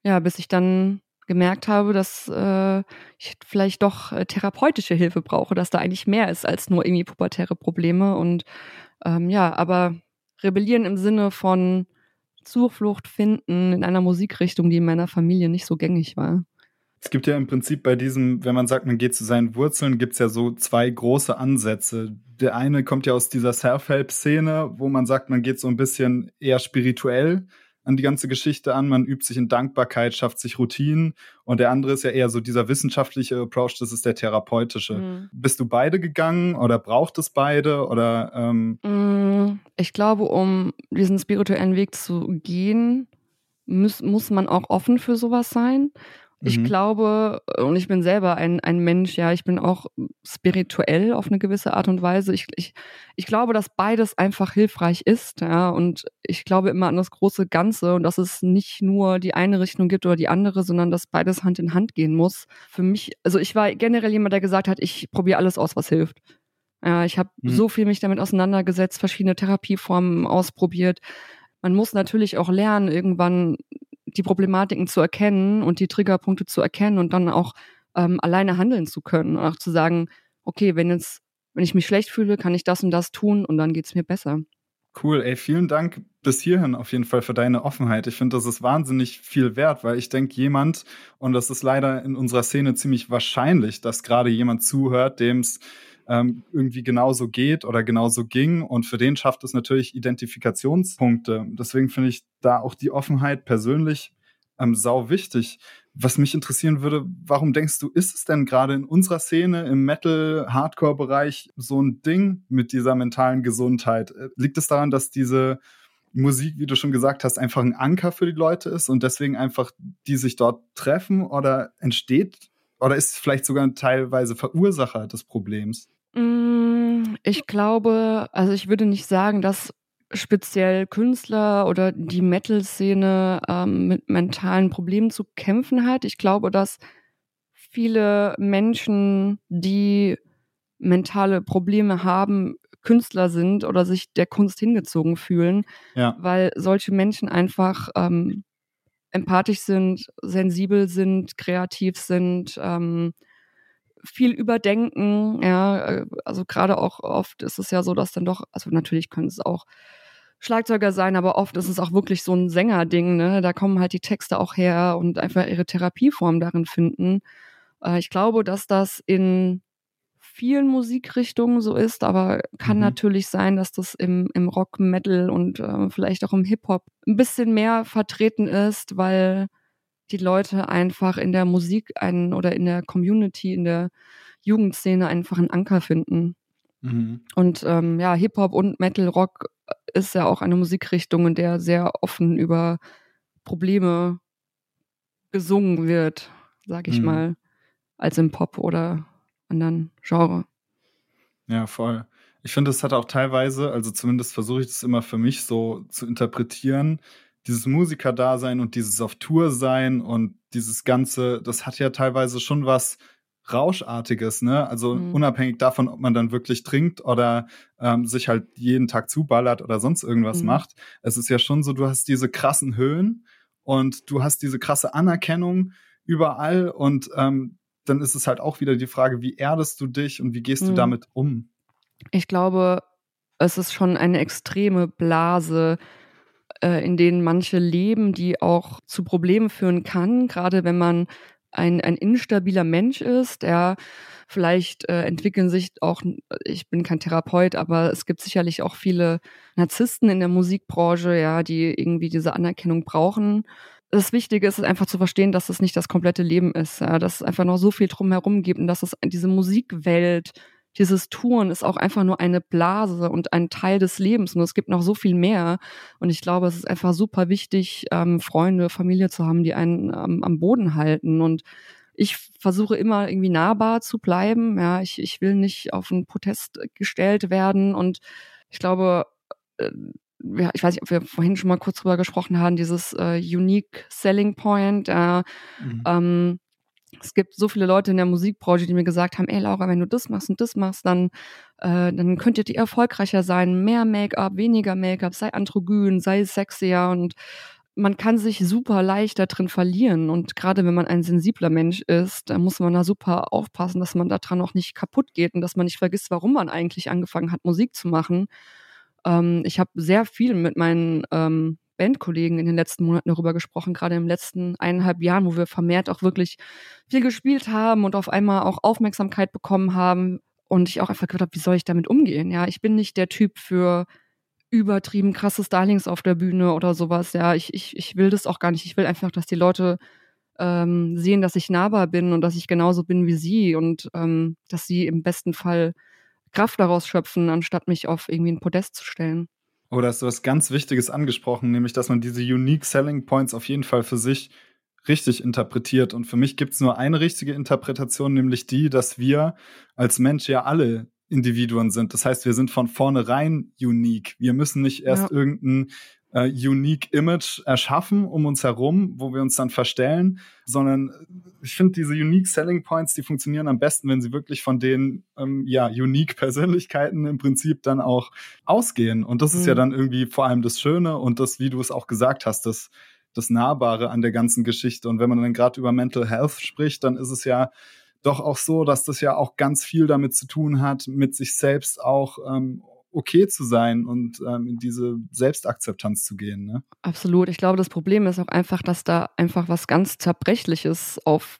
Ja, bis ich dann gemerkt habe, dass äh, ich vielleicht doch äh, therapeutische Hilfe brauche, dass da eigentlich mehr ist als nur irgendwie pubertäre Probleme. Und ähm, ja, aber rebellieren im Sinne von Zuflucht finden in einer Musikrichtung, die in meiner Familie nicht so gängig war. Es gibt ja im Prinzip bei diesem, wenn man sagt, man geht zu seinen Wurzeln, gibt es ja so zwei große Ansätze. Der eine kommt ja aus dieser Self-Help-Szene, wo man sagt, man geht so ein bisschen eher spirituell an die ganze Geschichte an. Man übt sich in Dankbarkeit, schafft sich Routinen. Und der andere ist ja eher so dieser wissenschaftliche Approach, das ist der therapeutische. Mhm. Bist du beide gegangen oder braucht es beide? Oder ähm mm, ich glaube, um diesen spirituellen Weg zu gehen, muss, muss man auch offen für sowas sein. Ich mhm. glaube, und ich bin selber ein, ein Mensch, ja, ich bin auch spirituell auf eine gewisse Art und Weise. Ich, ich, ich glaube, dass beides einfach hilfreich ist, ja, und ich glaube immer an das große Ganze und dass es nicht nur die eine Richtung gibt oder die andere, sondern dass beides Hand in Hand gehen muss. Für mich, also ich war generell jemand, der gesagt hat, ich probiere alles aus, was hilft. Ja, ich habe mhm. so viel mich damit auseinandergesetzt, verschiedene Therapieformen ausprobiert. Man muss natürlich auch lernen, irgendwann die Problematiken zu erkennen und die Triggerpunkte zu erkennen und dann auch ähm, alleine handeln zu können. Und auch zu sagen, okay, wenn jetzt, wenn ich mich schlecht fühle, kann ich das und das tun und dann geht's mir besser. Cool, ey, vielen Dank bis hierhin auf jeden Fall für deine Offenheit. Ich finde, das ist wahnsinnig viel wert, weil ich denke, jemand, und das ist leider in unserer Szene ziemlich wahrscheinlich, dass gerade jemand zuhört, dem es ähm, irgendwie genauso geht oder genauso ging. Und für den schafft es natürlich Identifikationspunkte. Deswegen finde ich da auch die Offenheit persönlich ähm, sau wichtig. Was mich interessieren würde, warum denkst du, ist es denn gerade in unserer Szene im Metal-Hardcore-Bereich so ein Ding mit dieser mentalen Gesundheit? Äh, liegt es daran, dass diese Musik, wie du schon gesagt hast, einfach ein Anker für die Leute ist und deswegen einfach die sich dort treffen oder entsteht oder ist vielleicht sogar teilweise Verursacher des Problems? Mm, ich glaube, also ich würde nicht sagen, dass speziell Künstler oder die Metal-Szene ähm, mit mentalen Problemen zu kämpfen hat. Ich glaube, dass viele Menschen, die mentale Probleme haben, Künstler sind oder sich der Kunst hingezogen fühlen, ja. weil solche Menschen einfach ähm, empathisch sind, sensibel sind, kreativ sind, ähm, viel überdenken, ja, äh, also gerade auch oft ist es ja so, dass dann doch, also natürlich können es auch Schlagzeuger sein, aber oft ist es auch wirklich so ein Sängerding, ne? Da kommen halt die Texte auch her und einfach ihre Therapieform darin finden. Äh, ich glaube, dass das in vielen Musikrichtungen so ist, aber kann mhm. natürlich sein, dass das im, im Rock, Metal und äh, vielleicht auch im Hip-Hop ein bisschen mehr vertreten ist, weil die Leute einfach in der Musik einen oder in der Community, in der Jugendszene einfach einen Anker finden. Mhm. Und ähm, ja, Hip-Hop und Metal Rock ist ja auch eine Musikrichtung, in der sehr offen über Probleme gesungen wird, sag ich mhm. mal, als im Pop oder anderen Genre. Ja, voll. Ich finde, es hat auch teilweise, also zumindest versuche ich das immer für mich so zu interpretieren, dieses Musiker-Dasein und dieses auf Tour sein und dieses Ganze, das hat ja teilweise schon was Rauschartiges, ne? Also mhm. unabhängig davon, ob man dann wirklich trinkt oder ähm, sich halt jeden Tag zuballert oder sonst irgendwas mhm. macht. Es ist ja schon so, du hast diese krassen Höhen und du hast diese krasse Anerkennung überall und ähm, dann ist es halt auch wieder die Frage, wie erdest du dich und wie gehst mhm. du damit um? Ich glaube, es ist schon eine extreme Blase, äh, in denen manche leben, die auch zu Problemen führen kann, gerade wenn man ein, ein instabiler Mensch ist, der vielleicht äh, entwickeln sich auch, ich bin kein Therapeut, aber es gibt sicherlich auch viele Narzissten in der Musikbranche, ja, die irgendwie diese Anerkennung brauchen. Das Wichtige ist einfach zu verstehen, dass es nicht das komplette Leben ist, ja, dass es einfach noch so viel drumherum gibt und dass es diese Musikwelt dieses Touren ist auch einfach nur eine Blase und ein Teil des Lebens und es gibt noch so viel mehr. Und ich glaube, es ist einfach super wichtig, ähm, Freunde, Familie zu haben, die einen ähm, am Boden halten. Und ich versuche immer irgendwie nahbar zu bleiben. Ja, ich, ich will nicht auf einen Protest gestellt werden. Und ich glaube, äh, ich weiß nicht, ob wir vorhin schon mal kurz drüber gesprochen haben, dieses äh, Unique Selling Point. Äh, mhm. ähm, es gibt so viele Leute in der Musikbranche, die mir gesagt haben, ey Laura, wenn du das machst und das machst, dann, äh, dann könntet ihr erfolgreicher sein. Mehr Make-up, weniger Make-up, sei androgyn, sei sexier und man kann sich super leicht da drin verlieren. Und gerade wenn man ein sensibler Mensch ist, dann muss man da super aufpassen, dass man daran auch nicht kaputt geht und dass man nicht vergisst, warum man eigentlich angefangen hat, Musik zu machen. Ähm, ich habe sehr viel mit meinen ähm, Bandkollegen in den letzten Monaten darüber gesprochen, gerade im letzten eineinhalb Jahren, wo wir vermehrt auch wirklich viel gespielt haben und auf einmal auch Aufmerksamkeit bekommen haben und ich auch einfach gedacht habe, wie soll ich damit umgehen? Ja, ich bin nicht der Typ für übertrieben krasse Stylings auf der Bühne oder sowas. Ja, ich, ich, ich will das auch gar nicht. Ich will einfach, dass die Leute ähm, sehen, dass ich nahbar bin und dass ich genauso bin wie sie und ähm, dass sie im besten Fall Kraft daraus schöpfen, anstatt mich auf irgendwie ein Podest zu stellen. Oder hast du was ganz Wichtiges angesprochen, nämlich dass man diese Unique Selling Points auf jeden Fall für sich richtig interpretiert. Und für mich gibt es nur eine richtige Interpretation, nämlich die, dass wir als Mensch ja alle Individuen sind. Das heißt, wir sind von vornherein unique. Wir müssen nicht erst ja. irgendein äh, unique Image erschaffen um uns herum, wo wir uns dann verstellen, sondern ich finde diese unique Selling Points, die funktionieren am besten, wenn sie wirklich von den ähm, ja unique Persönlichkeiten im Prinzip dann auch ausgehen. Und das mhm. ist ja mhm. dann irgendwie vor allem das Schöne und das, wie du es auch gesagt hast, das das Nahbare an der ganzen Geschichte. Und wenn man dann gerade über Mental Health spricht, dann ist es ja doch auch so, dass das ja auch ganz viel damit zu tun hat, mit sich selbst auch ähm, okay zu sein und ähm, in diese Selbstakzeptanz zu gehen. Ne? Absolut. Ich glaube, das Problem ist auch einfach, dass da einfach was ganz Zerbrechliches auf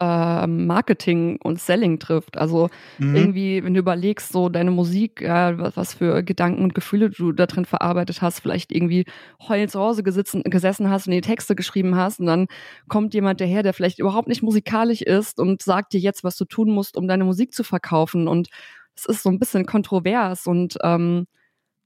äh, Marketing und Selling trifft. Also mhm. irgendwie, wenn du überlegst, so deine Musik, ja, was, für Gedanken und Gefühle du da drin verarbeitet hast, vielleicht irgendwie heulend zu Hause gesitzen, gesessen hast und die Texte geschrieben hast und dann kommt jemand daher, der vielleicht überhaupt nicht musikalisch ist und sagt dir jetzt, was du tun musst, um deine Musik zu verkaufen und es ist so ein bisschen kontrovers und ähm,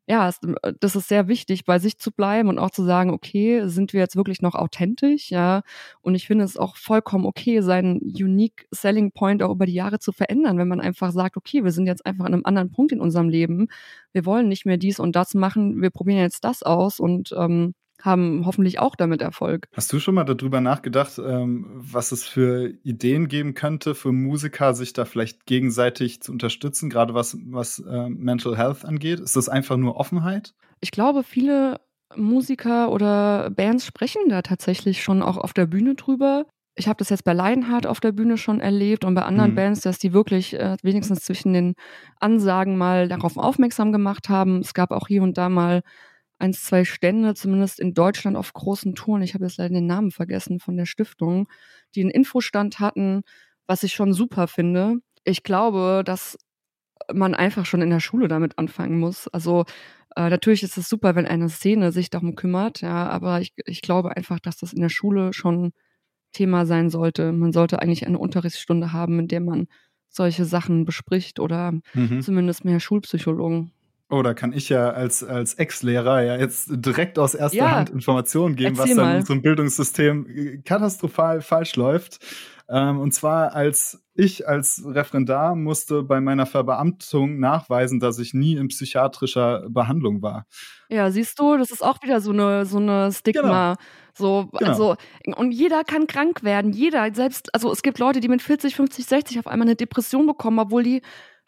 ja, es, äh, das ist sehr wichtig, bei sich zu bleiben und auch zu sagen, okay, sind wir jetzt wirklich noch authentisch, ja? Und ich finde es auch vollkommen okay, seinen unique Selling Point auch über die Jahre zu verändern, wenn man einfach sagt, okay, wir sind jetzt einfach an einem anderen Punkt in unserem Leben. Wir wollen nicht mehr dies und das machen, wir probieren jetzt das aus und ähm, haben hoffentlich auch damit Erfolg. Hast du schon mal darüber nachgedacht, ähm, was es für Ideen geben könnte für Musiker, sich da vielleicht gegenseitig zu unterstützen, gerade was, was äh, Mental Health angeht? Ist das einfach nur Offenheit? Ich glaube, viele Musiker oder Bands sprechen da tatsächlich schon auch auf der Bühne drüber. Ich habe das jetzt bei Lionheart auf der Bühne schon erlebt und bei anderen mhm. Bands, dass die wirklich äh, wenigstens zwischen den Ansagen mal darauf aufmerksam gemacht haben. Es gab auch hier und da mal eins, zwei Stände, zumindest in Deutschland auf großen Touren, ich habe jetzt leider den Namen vergessen von der Stiftung, die einen Infostand hatten, was ich schon super finde. Ich glaube, dass man einfach schon in der Schule damit anfangen muss. Also äh, natürlich ist es super, wenn eine Szene sich darum kümmert, ja, aber ich, ich glaube einfach, dass das in der Schule schon Thema sein sollte. Man sollte eigentlich eine Unterrichtsstunde haben, in der man solche Sachen bespricht oder mhm. zumindest mehr Schulpsychologen. Oh, da kann ich ja als, als Ex-Lehrer ja jetzt direkt aus erster ja, Hand Informationen geben, was dann in unserem Bildungssystem äh, katastrophal falsch läuft. Ähm, und zwar als ich als Referendar musste bei meiner Verbeamtung nachweisen, dass ich nie in psychiatrischer Behandlung war. Ja, siehst du, das ist auch wieder so eine so eine Stigma. Genau. So, genau. also und jeder kann krank werden, jeder, selbst also es gibt Leute, die mit 40, 50, 60 auf einmal eine Depression bekommen, obwohl die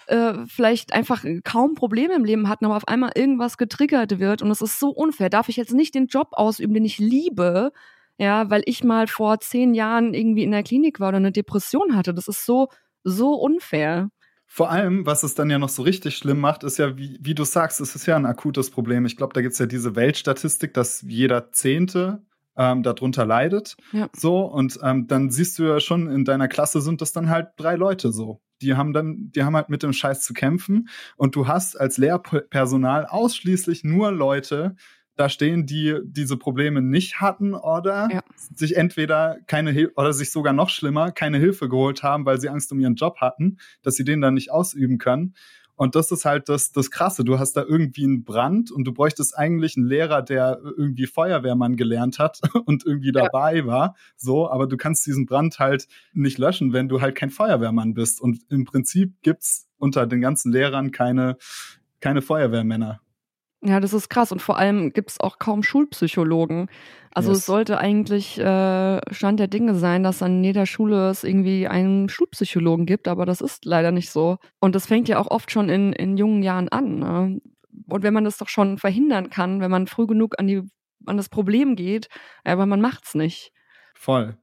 äh, vielleicht einfach kaum Probleme im Leben hatten, aber auf einmal irgendwas getriggert wird und es ist so unfair. Darf ich jetzt nicht den Job ausüben, den ich liebe, ja, weil ich mal vor zehn Jahren irgendwie in der Klinik war oder eine Depression hatte. Das ist so, so unfair. Vor allem, was es dann ja noch so richtig schlimm macht, ist ja, wie, wie du sagst, es ist ja ein akutes Problem. Ich glaube, da gibt es ja diese Weltstatistik, dass jeder Zehnte ähm, darunter leidet. Ja. So, und ähm, dann siehst du ja schon, in deiner Klasse sind das dann halt drei Leute so. Die haben dann, die haben halt mit dem Scheiß zu kämpfen. Und du hast als Lehrpersonal ausschließlich nur Leute, da stehen, die diese Probleme nicht hatten oder ja. sich entweder keine Hilfe oder sich sogar noch schlimmer keine Hilfe geholt haben, weil sie Angst um ihren Job hatten, dass sie den dann nicht ausüben können. Und das ist halt das, das Krasse. Du hast da irgendwie einen Brand und du bräuchtest eigentlich einen Lehrer, der irgendwie Feuerwehrmann gelernt hat und irgendwie dabei ja. war. So, aber du kannst diesen Brand halt nicht löschen, wenn du halt kein Feuerwehrmann bist. Und im Prinzip gibt's unter den ganzen Lehrern keine, keine Feuerwehrmänner. Ja, das ist krass. Und vor allem gibt es auch kaum Schulpsychologen. Also yes. es sollte eigentlich äh, Stand der Dinge sein, dass an jeder Schule es irgendwie einen Schulpsychologen gibt, aber das ist leider nicht so. Und das fängt ja auch oft schon in, in jungen Jahren an. Ne? Und wenn man das doch schon verhindern kann, wenn man früh genug an, die, an das Problem geht, aber man macht's nicht. Voll.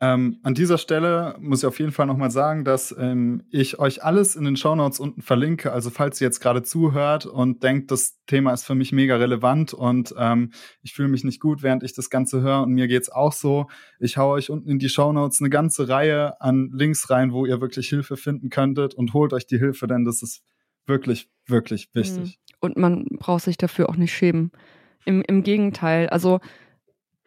Ähm, an dieser Stelle muss ich auf jeden Fall nochmal sagen, dass ähm, ich euch alles in den Shownotes unten verlinke. Also falls ihr jetzt gerade zuhört und denkt, das Thema ist für mich mega relevant und ähm, ich fühle mich nicht gut, während ich das Ganze höre und mir geht's auch so. Ich hau euch unten in die Shownotes eine ganze Reihe an Links rein, wo ihr wirklich Hilfe finden könntet und holt euch die Hilfe, denn das ist wirklich, wirklich wichtig. Mhm. Und man braucht sich dafür auch nicht schämen. Im, im Gegenteil. Also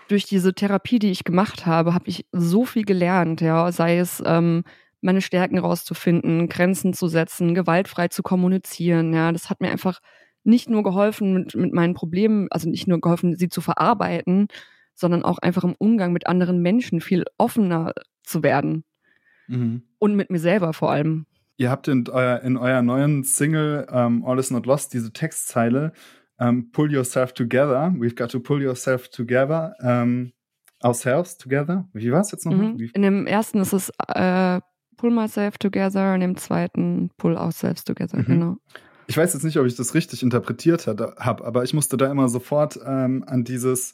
durch diese Therapie, die ich gemacht habe, habe ich so viel gelernt, ja, sei es ähm, meine Stärken rauszufinden, Grenzen zu setzen, gewaltfrei zu kommunizieren, ja, das hat mir einfach nicht nur geholfen mit, mit meinen Problemen, also nicht nur geholfen, sie zu verarbeiten, sondern auch einfach im Umgang mit anderen Menschen viel offener zu werden. Mhm. Und mit mir selber vor allem. Ihr habt in, euer, in eurer neuen Single ähm, All Is Not Lost diese Textzeile, um, pull yourself together. We've got to pull yourself together. Um, ourselves together. Wie war es jetzt nochmal? Mhm. In dem ersten ist es äh, pull myself together, in dem zweiten pull ourselves together, mhm. genau. Ich weiß jetzt nicht, ob ich das richtig interpretiert habe, aber ich musste da immer sofort ähm, an dieses,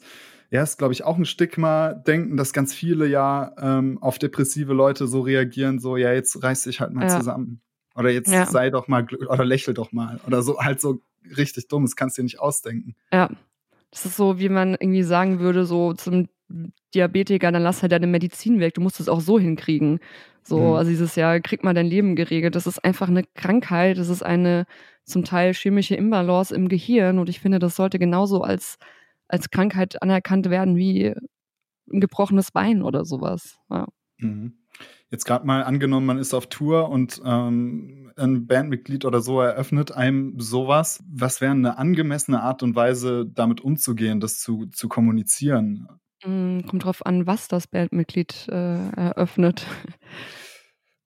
ja, ist glaube ich auch ein Stigma denken, dass ganz viele ja ähm, auf depressive Leute so reagieren, so ja, jetzt reiß dich halt mal ja. zusammen. Oder jetzt ja. sei doch mal oder lächel doch mal. Oder so halt so richtig dumm, das kannst du dir nicht ausdenken. Ja. Das ist so, wie man irgendwie sagen würde, so zum Diabetiker, dann lass halt deine Medizin weg, du musst es auch so hinkriegen. So, mhm. also dieses Jahr krieg mal dein Leben geregelt. Das ist einfach eine Krankheit, das ist eine zum Teil chemische Imbalance im Gehirn und ich finde, das sollte genauso als, als Krankheit anerkannt werden wie ein gebrochenes Bein oder sowas. Ja. Mhm. Jetzt gerade mal angenommen, man ist auf Tour und ähm, ein Bandmitglied oder so eröffnet einem sowas. Was wäre eine angemessene Art und Weise, damit umzugehen, das zu, zu kommunizieren? Mm, kommt drauf an, was das Bandmitglied äh, eröffnet.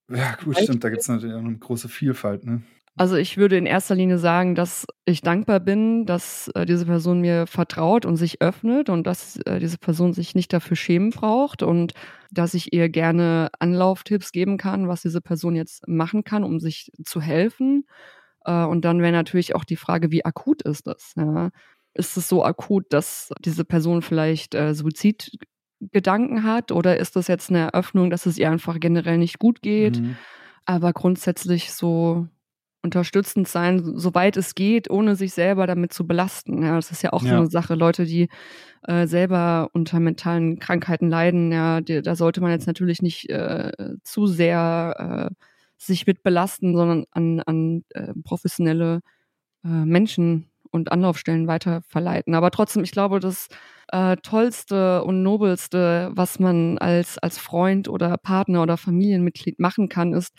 Ja, gut, stimmt. Da gibt es natürlich auch eine große Vielfalt, ne? Also ich würde in erster Linie sagen, dass ich dankbar bin, dass äh, diese Person mir vertraut und sich öffnet und dass äh, diese Person sich nicht dafür schämen braucht und dass ich ihr gerne Anlauftipps geben kann, was diese Person jetzt machen kann, um sich zu helfen. Äh, und dann wäre natürlich auch die Frage, wie akut ist das? Ja? Ist es so akut, dass diese Person vielleicht äh, Suizidgedanken hat oder ist das jetzt eine Eröffnung, dass es ihr einfach generell nicht gut geht? Mhm. Aber grundsätzlich so unterstützend sein, soweit es geht, ohne sich selber damit zu belasten. Ja, das ist ja auch ja. so eine Sache. Leute, die äh, selber unter mentalen Krankheiten leiden, ja, die, da sollte man jetzt natürlich nicht äh, zu sehr äh, sich mit belasten, sondern an, an äh, professionelle äh, Menschen und Anlaufstellen weiter verleiten. Aber trotzdem, ich glaube, das äh, tollste und nobelste, was man als als Freund oder Partner oder Familienmitglied machen kann, ist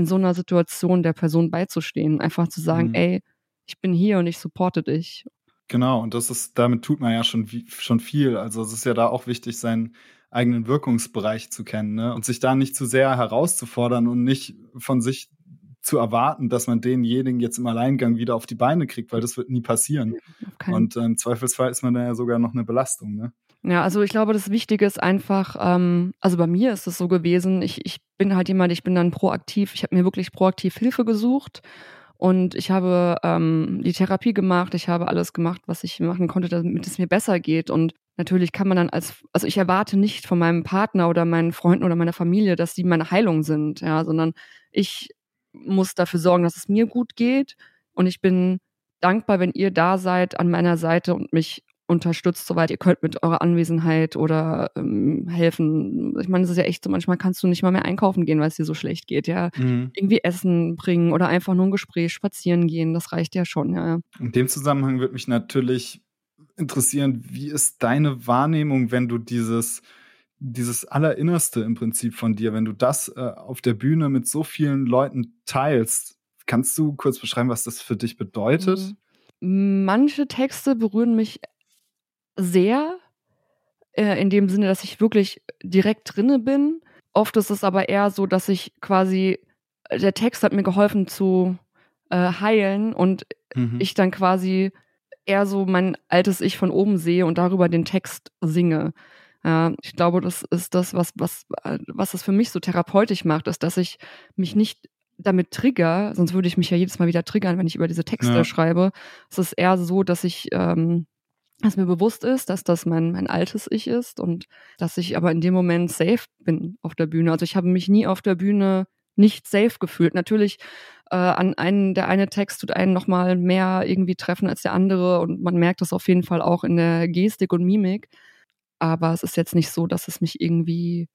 in so einer Situation der Person beizustehen. Einfach zu sagen, mhm. ey, ich bin hier und ich supporte dich. Genau, und das ist, damit tut man ja schon, schon viel. Also es ist ja da auch wichtig, seinen eigenen Wirkungsbereich zu kennen, ne? Und sich da nicht zu sehr herauszufordern und nicht von sich zu erwarten, dass man denjenigen jetzt im Alleingang wieder auf die Beine kriegt, weil das wird nie passieren. Okay. Und im Zweifelsfall ist man da ja sogar noch eine Belastung, ne? Ja, also ich glaube, das Wichtige ist einfach, ähm, also bei mir ist es so gewesen, ich, ich bin halt jemand, ich bin dann proaktiv, ich habe mir wirklich proaktiv Hilfe gesucht und ich habe ähm, die Therapie gemacht, ich habe alles gemacht, was ich machen konnte, damit es mir besser geht. Und natürlich kann man dann als, also ich erwarte nicht von meinem Partner oder meinen Freunden oder meiner Familie, dass sie meine Heilung sind, ja, sondern ich muss dafür sorgen, dass es mir gut geht. Und ich bin dankbar, wenn ihr da seid an meiner Seite und mich unterstützt, soweit ihr könnt mit eurer Anwesenheit oder ähm, helfen. Ich meine, es ist ja echt so, manchmal kannst du nicht mal mehr einkaufen gehen, weil es dir so schlecht geht, ja. Mhm. Irgendwie Essen bringen oder einfach nur ein Gespräch spazieren gehen, das reicht ja schon, ja. In dem Zusammenhang würde mich natürlich interessieren, wie ist deine Wahrnehmung, wenn du dieses dieses Allerinnerste im Prinzip von dir, wenn du das äh, auf der Bühne mit so vielen Leuten teilst, kannst du kurz beschreiben, was das für dich bedeutet? Mhm. Manche Texte berühren mich sehr, äh, in dem Sinne, dass ich wirklich direkt drinne bin. Oft ist es aber eher so, dass ich quasi, der Text hat mir geholfen zu äh, heilen und mhm. ich dann quasi eher so mein altes Ich von oben sehe und darüber den Text singe. Ja, ich glaube, das ist das, was, was, was das für mich so therapeutisch macht, ist, dass ich mich nicht damit trigger, sonst würde ich mich ja jedes Mal wieder triggern, wenn ich über diese Texte ja. schreibe. Es ist eher so, dass ich ähm, dass mir bewusst ist, dass das mein, mein altes Ich ist und dass ich aber in dem Moment safe bin auf der Bühne. Also ich habe mich nie auf der Bühne nicht safe gefühlt. Natürlich äh, an einen, der eine Text tut einen nochmal mehr irgendwie treffen als der andere und man merkt das auf jeden Fall auch in der Gestik und Mimik. Aber es ist jetzt nicht so, dass es mich irgendwie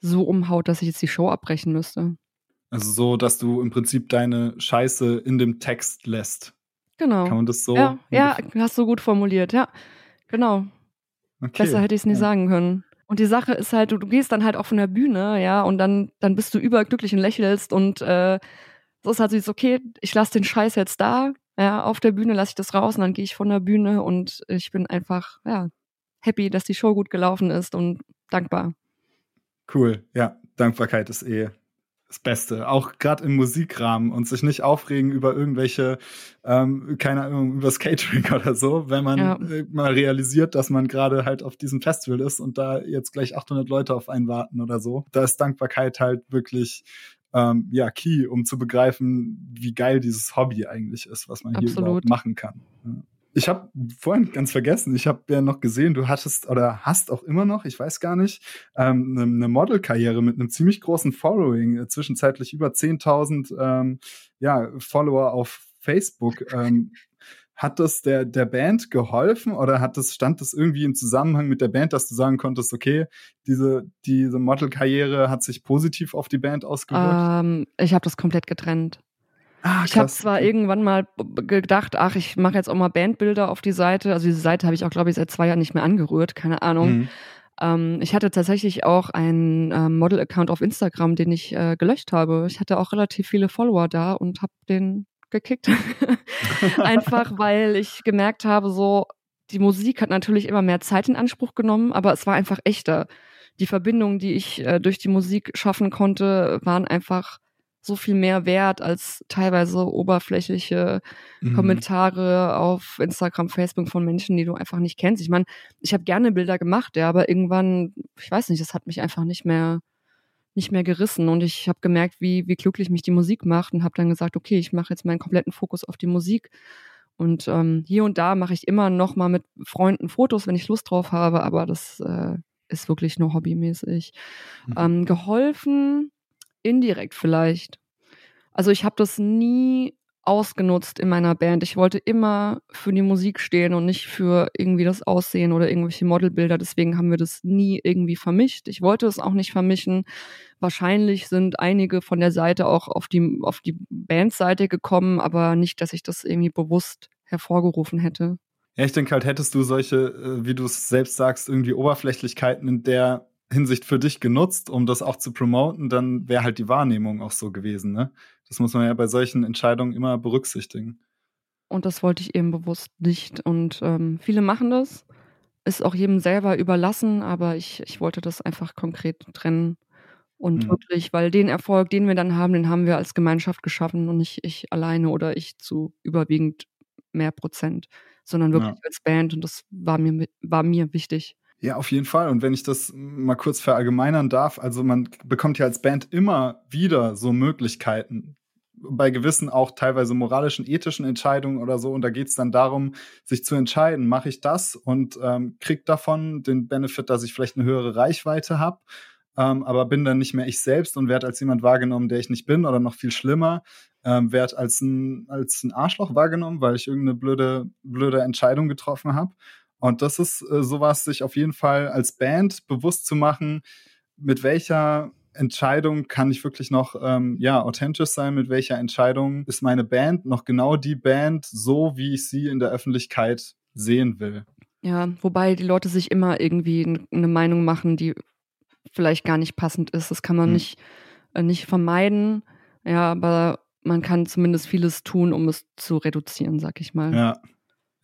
so umhaut, dass ich jetzt die Show abbrechen müsste. Also so, dass du im Prinzip deine Scheiße in dem Text lässt. Genau. Kann man das so? Ja, ja hast du gut formuliert, ja. Genau. Okay. Besser hätte ich es nie ja. sagen können. Und die Sache ist halt, du, du, gehst dann halt auch von der Bühne, ja, und dann, dann bist du überglücklich und lächelst und äh, so ist halt so, okay, ich lasse den Scheiß jetzt da, ja, auf der Bühne lasse ich das raus und dann gehe ich von der Bühne und ich bin einfach, ja, happy, dass die Show gut gelaufen ist und dankbar. Cool, ja, Dankbarkeit ist eh das Beste, auch gerade im Musikrahmen und sich nicht aufregen über irgendwelche, ähm, keine Ahnung, über das Catering oder so, wenn man ja. äh, mal realisiert, dass man gerade halt auf diesem Festival ist und da jetzt gleich 800 Leute auf einen warten oder so. Da ist Dankbarkeit halt wirklich ähm, ja key, um zu begreifen, wie geil dieses Hobby eigentlich ist, was man Absolut. hier überhaupt machen kann. Ja. Ich habe vorhin ganz vergessen, ich habe ja noch gesehen, du hattest oder hast auch immer noch, ich weiß gar nicht, ähm, eine ne Modelkarriere mit einem ziemlich großen Following, äh, zwischenzeitlich über 10.000 ähm, ja, Follower auf Facebook. Ähm, hat das der, der Band geholfen oder hat das, stand das irgendwie im Zusammenhang mit der Band, dass du sagen konntest, okay, diese, diese Modelkarriere hat sich positiv auf die Band ausgewirkt? Ähm, ich habe das komplett getrennt. Ah, ich habe zwar irgendwann mal gedacht, ach, ich mache jetzt auch mal Bandbilder auf die Seite. Also diese Seite habe ich auch, glaube ich, seit zwei Jahren nicht mehr angerührt, keine Ahnung. Mhm. Ähm, ich hatte tatsächlich auch einen ähm, Model-Account auf Instagram, den ich äh, gelöscht habe. Ich hatte auch relativ viele Follower da und habe den gekickt. Einfach weil ich gemerkt habe, so, die Musik hat natürlich immer mehr Zeit in Anspruch genommen, aber es war einfach echter. Die Verbindungen, die ich äh, durch die Musik schaffen konnte, waren einfach so viel mehr wert als teilweise oberflächliche mhm. Kommentare auf Instagram, Facebook von Menschen, die du einfach nicht kennst. Ich meine, ich habe gerne Bilder gemacht, ja, aber irgendwann, ich weiß nicht, das hat mich einfach nicht mehr nicht mehr gerissen und ich habe gemerkt, wie wie glücklich mich die Musik macht und habe dann gesagt, okay, ich mache jetzt meinen kompletten Fokus auf die Musik. Und ähm, hier und da mache ich immer noch mal mit Freunden Fotos, wenn ich Lust drauf habe, aber das äh, ist wirklich nur hobbymäßig. Mhm. Ähm, geholfen Indirekt vielleicht. Also ich habe das nie ausgenutzt in meiner Band. Ich wollte immer für die Musik stehen und nicht für irgendwie das Aussehen oder irgendwelche Modelbilder. Deswegen haben wir das nie irgendwie vermischt. Ich wollte es auch nicht vermischen. Wahrscheinlich sind einige von der Seite auch auf die, auf die Bandseite gekommen, aber nicht, dass ich das irgendwie bewusst hervorgerufen hätte. Ja, ich denke halt, hättest du solche, äh, wie du es selbst sagst, irgendwie Oberflächlichkeiten in der Hinsicht für dich genutzt, um das auch zu promoten, dann wäre halt die Wahrnehmung auch so gewesen. Ne? Das muss man ja bei solchen Entscheidungen immer berücksichtigen. Und das wollte ich eben bewusst nicht. Und ähm, viele machen das. Ist auch jedem selber überlassen, aber ich, ich wollte das einfach konkret trennen. Und mhm. wirklich, weil den Erfolg, den wir dann haben, den haben wir als Gemeinschaft geschaffen und nicht ich alleine oder ich zu überwiegend mehr Prozent, sondern wirklich ja. als Band. Und das war mir, war mir wichtig. Ja, auf jeden Fall. Und wenn ich das mal kurz verallgemeinern darf, also man bekommt ja als Band immer wieder so Möglichkeiten, bei gewissen auch teilweise moralischen, ethischen Entscheidungen oder so. Und da geht es dann darum, sich zu entscheiden, mache ich das und ähm, krieg davon den Benefit, dass ich vielleicht eine höhere Reichweite habe, ähm, aber bin dann nicht mehr ich selbst und werde als jemand wahrgenommen, der ich nicht bin oder noch viel schlimmer, ähm, werde als ein, als ein Arschloch wahrgenommen, weil ich irgendeine blöde, blöde Entscheidung getroffen habe. Und das ist äh, sowas, sich auf jeden Fall als Band bewusst zu machen, mit welcher Entscheidung kann ich wirklich noch ähm, ja authentisch sein? Mit welcher Entscheidung ist meine Band noch genau die Band, so wie ich sie in der Öffentlichkeit sehen will? Ja, wobei die Leute sich immer irgendwie eine Meinung machen, die vielleicht gar nicht passend ist. Das kann man hm. nicht, äh, nicht vermeiden. Ja, aber man kann zumindest vieles tun, um es zu reduzieren, sag ich mal. Ja,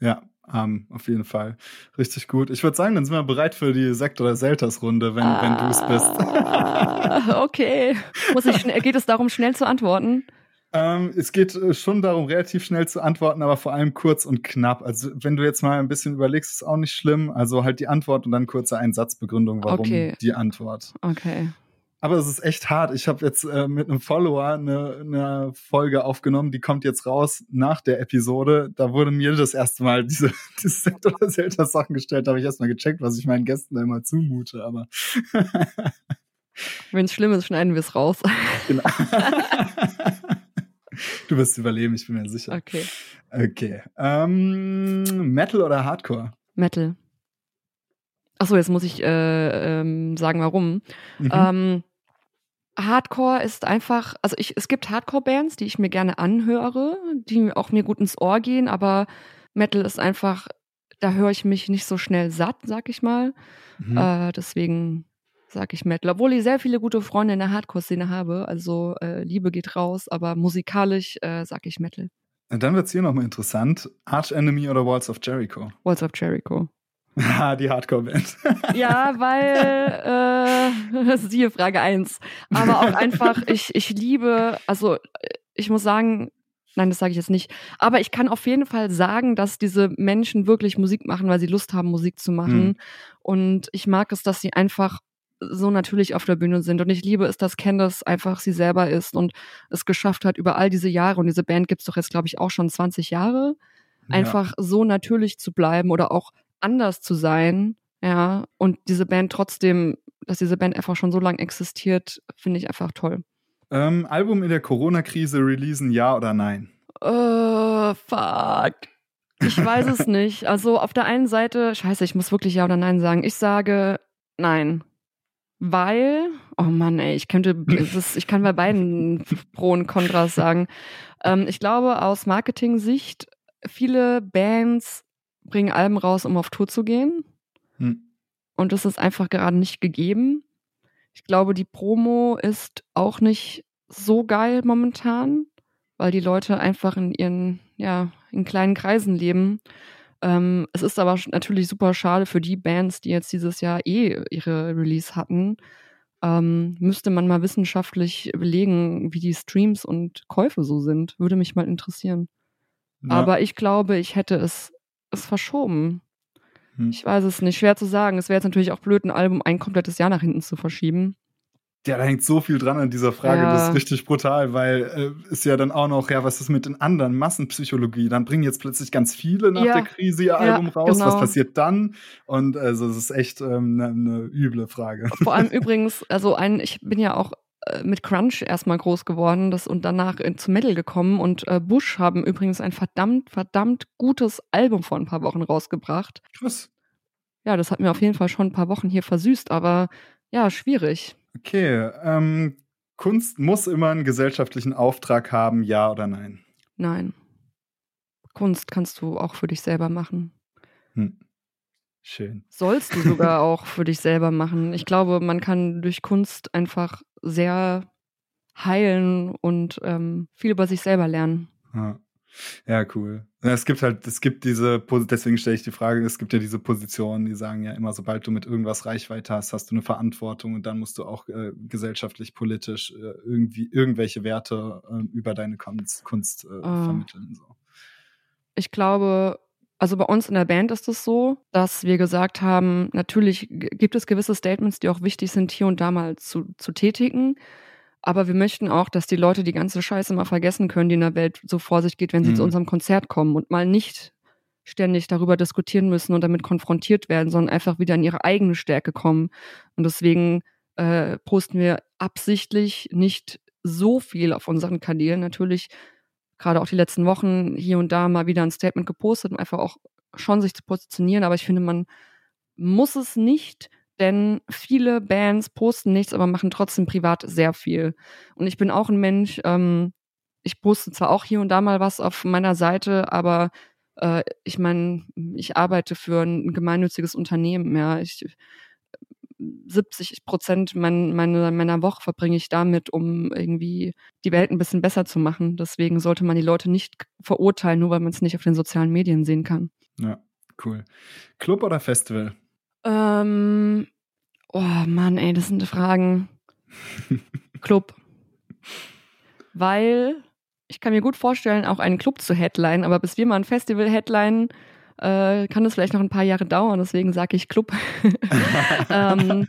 ja. Um, auf jeden Fall. Richtig gut. Ich würde sagen, dann sind wir bereit für die Sekt- oder Selters-Runde, wenn, ah, wenn du es bist. okay. Muss ich geht es darum, schnell zu antworten? Ähm, es geht äh, schon darum, relativ schnell zu antworten, aber vor allem kurz und knapp. Also, wenn du jetzt mal ein bisschen überlegst, ist auch nicht schlimm. Also halt die Antwort und dann kurze Einsatzbegründung, warum okay. die Antwort. Okay. Aber es ist echt hart. Ich habe jetzt äh, mit einem Follower eine, eine Folge aufgenommen, die kommt jetzt raus nach der Episode. Da wurde mir das erste Mal diese, diese oder Zelda Sachen gestellt. Da habe ich erstmal gecheckt, was ich meinen Gästen da immer zumute. Aber wenn es schlimm ist, schneiden wir es raus. Genau. du wirst überleben, ich bin mir sicher. Okay. Okay. Ähm, Metal oder Hardcore? Metal. Achso, jetzt muss ich äh, ähm, sagen, warum. Mhm. Ähm, Hardcore ist einfach, also ich, es gibt Hardcore-Bands, die ich mir gerne anhöre, die auch mir gut ins Ohr gehen, aber Metal ist einfach, da höre ich mich nicht so schnell satt, sag ich mal. Mhm. Äh, deswegen sag ich Metal. Obwohl ich sehr viele gute Freunde in der Hardcore-Szene habe, also äh, Liebe geht raus, aber musikalisch äh, sag ich Metal. Dann wird es hier nochmal interessant. Arch Enemy oder Walls of Jericho? Walls of Jericho. Ah, die Hardcore-Band. ja, weil, äh, siehe Frage 1. Aber auch einfach, ich, ich liebe, also ich muss sagen, nein, das sage ich jetzt nicht, aber ich kann auf jeden Fall sagen, dass diese Menschen wirklich Musik machen, weil sie Lust haben, Musik zu machen. Hm. Und ich mag es, dass sie einfach so natürlich auf der Bühne sind. Und ich liebe es, dass Candace einfach sie selber ist und es geschafft hat über all diese Jahre. Und diese Band gibt's doch jetzt, glaube ich, auch schon 20 Jahre. Einfach ja. so natürlich zu bleiben oder auch anders zu sein, ja, und diese Band trotzdem, dass diese Band einfach schon so lange existiert, finde ich einfach toll. Ähm, Album in der Corona-Krise releasen, ja oder nein? Uh, fuck. Ich weiß es nicht. Also auf der einen Seite, scheiße, ich muss wirklich ja oder nein sagen. Ich sage nein. Weil, oh Mann, ey, ich könnte, ist, ich kann bei beiden Pro und Kontras sagen. Ähm, ich glaube, aus Marketing-Sicht, viele Bands bringen Alben raus, um auf Tour zu gehen. Hm. Und das ist einfach gerade nicht gegeben. Ich glaube, die Promo ist auch nicht so geil momentan, weil die Leute einfach in ihren, ja, in kleinen Kreisen leben. Ähm, es ist aber natürlich super schade für die Bands, die jetzt dieses Jahr eh ihre Release hatten. Ähm, müsste man mal wissenschaftlich belegen, wie die Streams und Käufe so sind. Würde mich mal interessieren. Ja. Aber ich glaube, ich hätte es ist verschoben. Hm. Ich weiß es nicht, schwer zu sagen. Es wäre jetzt natürlich auch blöd, ein Album ein komplettes Jahr nach hinten zu verschieben. Ja, da hängt so viel dran an dieser Frage. Ja. Das ist richtig brutal, weil äh, ist ja dann auch noch, ja, was ist mit den anderen Massenpsychologie? Dann bringen jetzt plötzlich ganz viele nach ja. der Krise ihr Album ja, raus. Genau. Was passiert dann? Und also es ist echt eine ähm, ne, ne üble Frage. Vor allem übrigens, also ein, ich bin ja auch mit Crunch erstmal groß geworden das, und danach in, zu Metal gekommen. Und äh, Bush haben übrigens ein verdammt, verdammt gutes Album vor ein paar Wochen rausgebracht. Krass. Ja, das hat mir auf jeden Fall schon ein paar Wochen hier versüßt, aber ja, schwierig. Okay, ähm, Kunst muss immer einen gesellschaftlichen Auftrag haben, ja oder nein? Nein. Kunst kannst du auch für dich selber machen. Hm. Schön. Sollst du sogar auch für dich selber machen. Ich glaube, man kann durch Kunst einfach sehr heilen und ähm, viel über sich selber lernen. Ja. Ja, cool. Es gibt halt, es gibt diese, deswegen stelle ich die Frage, es gibt ja diese Positionen, die sagen ja immer, sobald du mit irgendwas Reichweite hast, hast du eine Verantwortung und dann musst du auch äh, gesellschaftlich, politisch äh, irgendwie irgendwelche Werte äh, über deine Kunst, Kunst äh, oh. vermitteln. So. Ich glaube, also bei uns in der Band ist es so, dass wir gesagt haben, natürlich gibt es gewisse Statements, die auch wichtig sind, hier und da mal zu, zu tätigen. Aber wir möchten auch, dass die Leute die ganze Scheiße mal vergessen können, die in der Welt so vor sich geht, wenn sie mhm. zu unserem Konzert kommen und mal nicht ständig darüber diskutieren müssen und damit konfrontiert werden, sondern einfach wieder in ihre eigene Stärke kommen. Und deswegen äh, posten wir absichtlich nicht so viel auf unseren Kanälen. Natürlich gerade auch die letzten Wochen hier und da mal wieder ein Statement gepostet, um einfach auch schon sich zu positionieren. Aber ich finde, man muss es nicht, denn viele Bands posten nichts, aber machen trotzdem privat sehr viel. Und ich bin auch ein Mensch, ähm, ich poste zwar auch hier und da mal was auf meiner Seite, aber äh, ich meine, ich arbeite für ein gemeinnütziges Unternehmen, ja. Ich 70 Prozent mein, meine, meiner Woche verbringe ich damit, um irgendwie die Welt ein bisschen besser zu machen. Deswegen sollte man die Leute nicht verurteilen, nur weil man es nicht auf den sozialen Medien sehen kann. Ja, cool. Club oder Festival? Ähm, oh Mann, ey, das sind Fragen. Club. Weil ich kann mir gut vorstellen, auch einen Club zu headline, aber bis wir mal ein Festival headline äh, kann es vielleicht noch ein paar Jahre dauern, deswegen sage ich Club. ähm,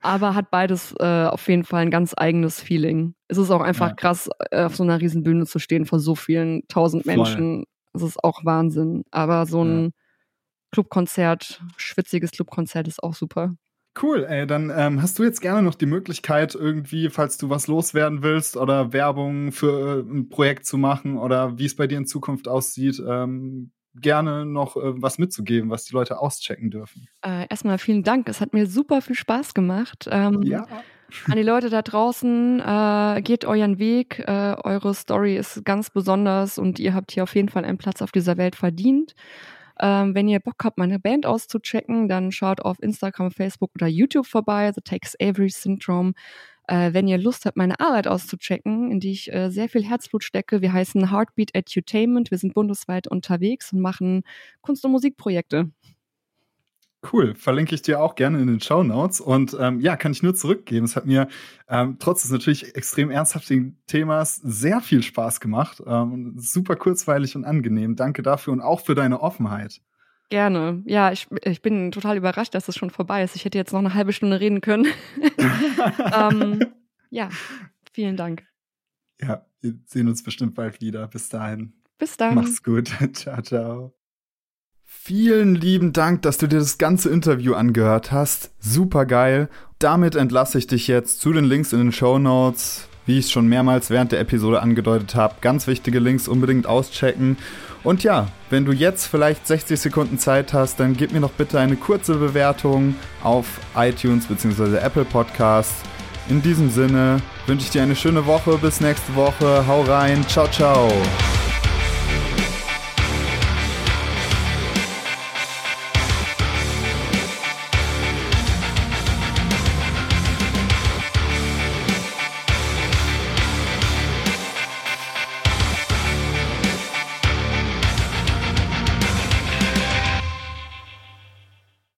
aber hat beides äh, auf jeden Fall ein ganz eigenes Feeling. Es ist auch einfach ja. krass, äh, auf so einer riesen Bühne zu stehen vor so vielen tausend Menschen. Es ist auch Wahnsinn. Aber so ein ja. Clubkonzert, schwitziges Clubkonzert ist auch super. Cool, ey, dann ähm, hast du jetzt gerne noch die Möglichkeit, irgendwie, falls du was loswerden willst oder Werbung für äh, ein Projekt zu machen oder wie es bei dir in Zukunft aussieht, ähm, gerne noch äh, was mitzugeben, was die Leute auschecken dürfen. Äh, erstmal vielen Dank. Es hat mir super viel Spaß gemacht. Ähm, ja. An die Leute da draußen, äh, geht euren Weg. Äh, eure Story ist ganz besonders und ihr habt hier auf jeden Fall einen Platz auf dieser Welt verdient. Ähm, wenn ihr Bock habt, meine Band auszuchecken, dann schaut auf Instagram, Facebook oder YouTube vorbei. The Takes Avery Syndrome. Äh, wenn ihr Lust habt, meine Arbeit auszuchecken, in die ich äh, sehr viel Herzblut stecke, wir heißen Heartbeat Edutainment. Wir sind bundesweit unterwegs und machen Kunst- und Musikprojekte. Cool, verlinke ich dir auch gerne in den Show Notes. Und ähm, ja, kann ich nur zurückgeben. Es hat mir ähm, trotz des natürlich extrem ernsthaften Themas sehr viel Spaß gemacht. Ähm, super kurzweilig und angenehm. Danke dafür und auch für deine Offenheit. Gerne. Ja, ich, ich bin total überrascht, dass es schon vorbei ist. Ich hätte jetzt noch eine halbe Stunde reden können. ähm, ja, vielen Dank. Ja, wir sehen uns bestimmt bald wieder. Bis dahin. Bis dann. Mach's gut. ciao, ciao. Vielen lieben Dank, dass du dir das ganze Interview angehört hast. Super geil. Damit entlasse ich dich jetzt zu den Links in den Show Notes. Wie ich es schon mehrmals während der Episode angedeutet habe, ganz wichtige Links unbedingt auschecken. Und ja, wenn du jetzt vielleicht 60 Sekunden Zeit hast, dann gib mir noch bitte eine kurze Bewertung auf iTunes bzw. Apple Podcasts. In diesem Sinne wünsche ich dir eine schöne Woche. Bis nächste Woche. Hau rein. Ciao, ciao.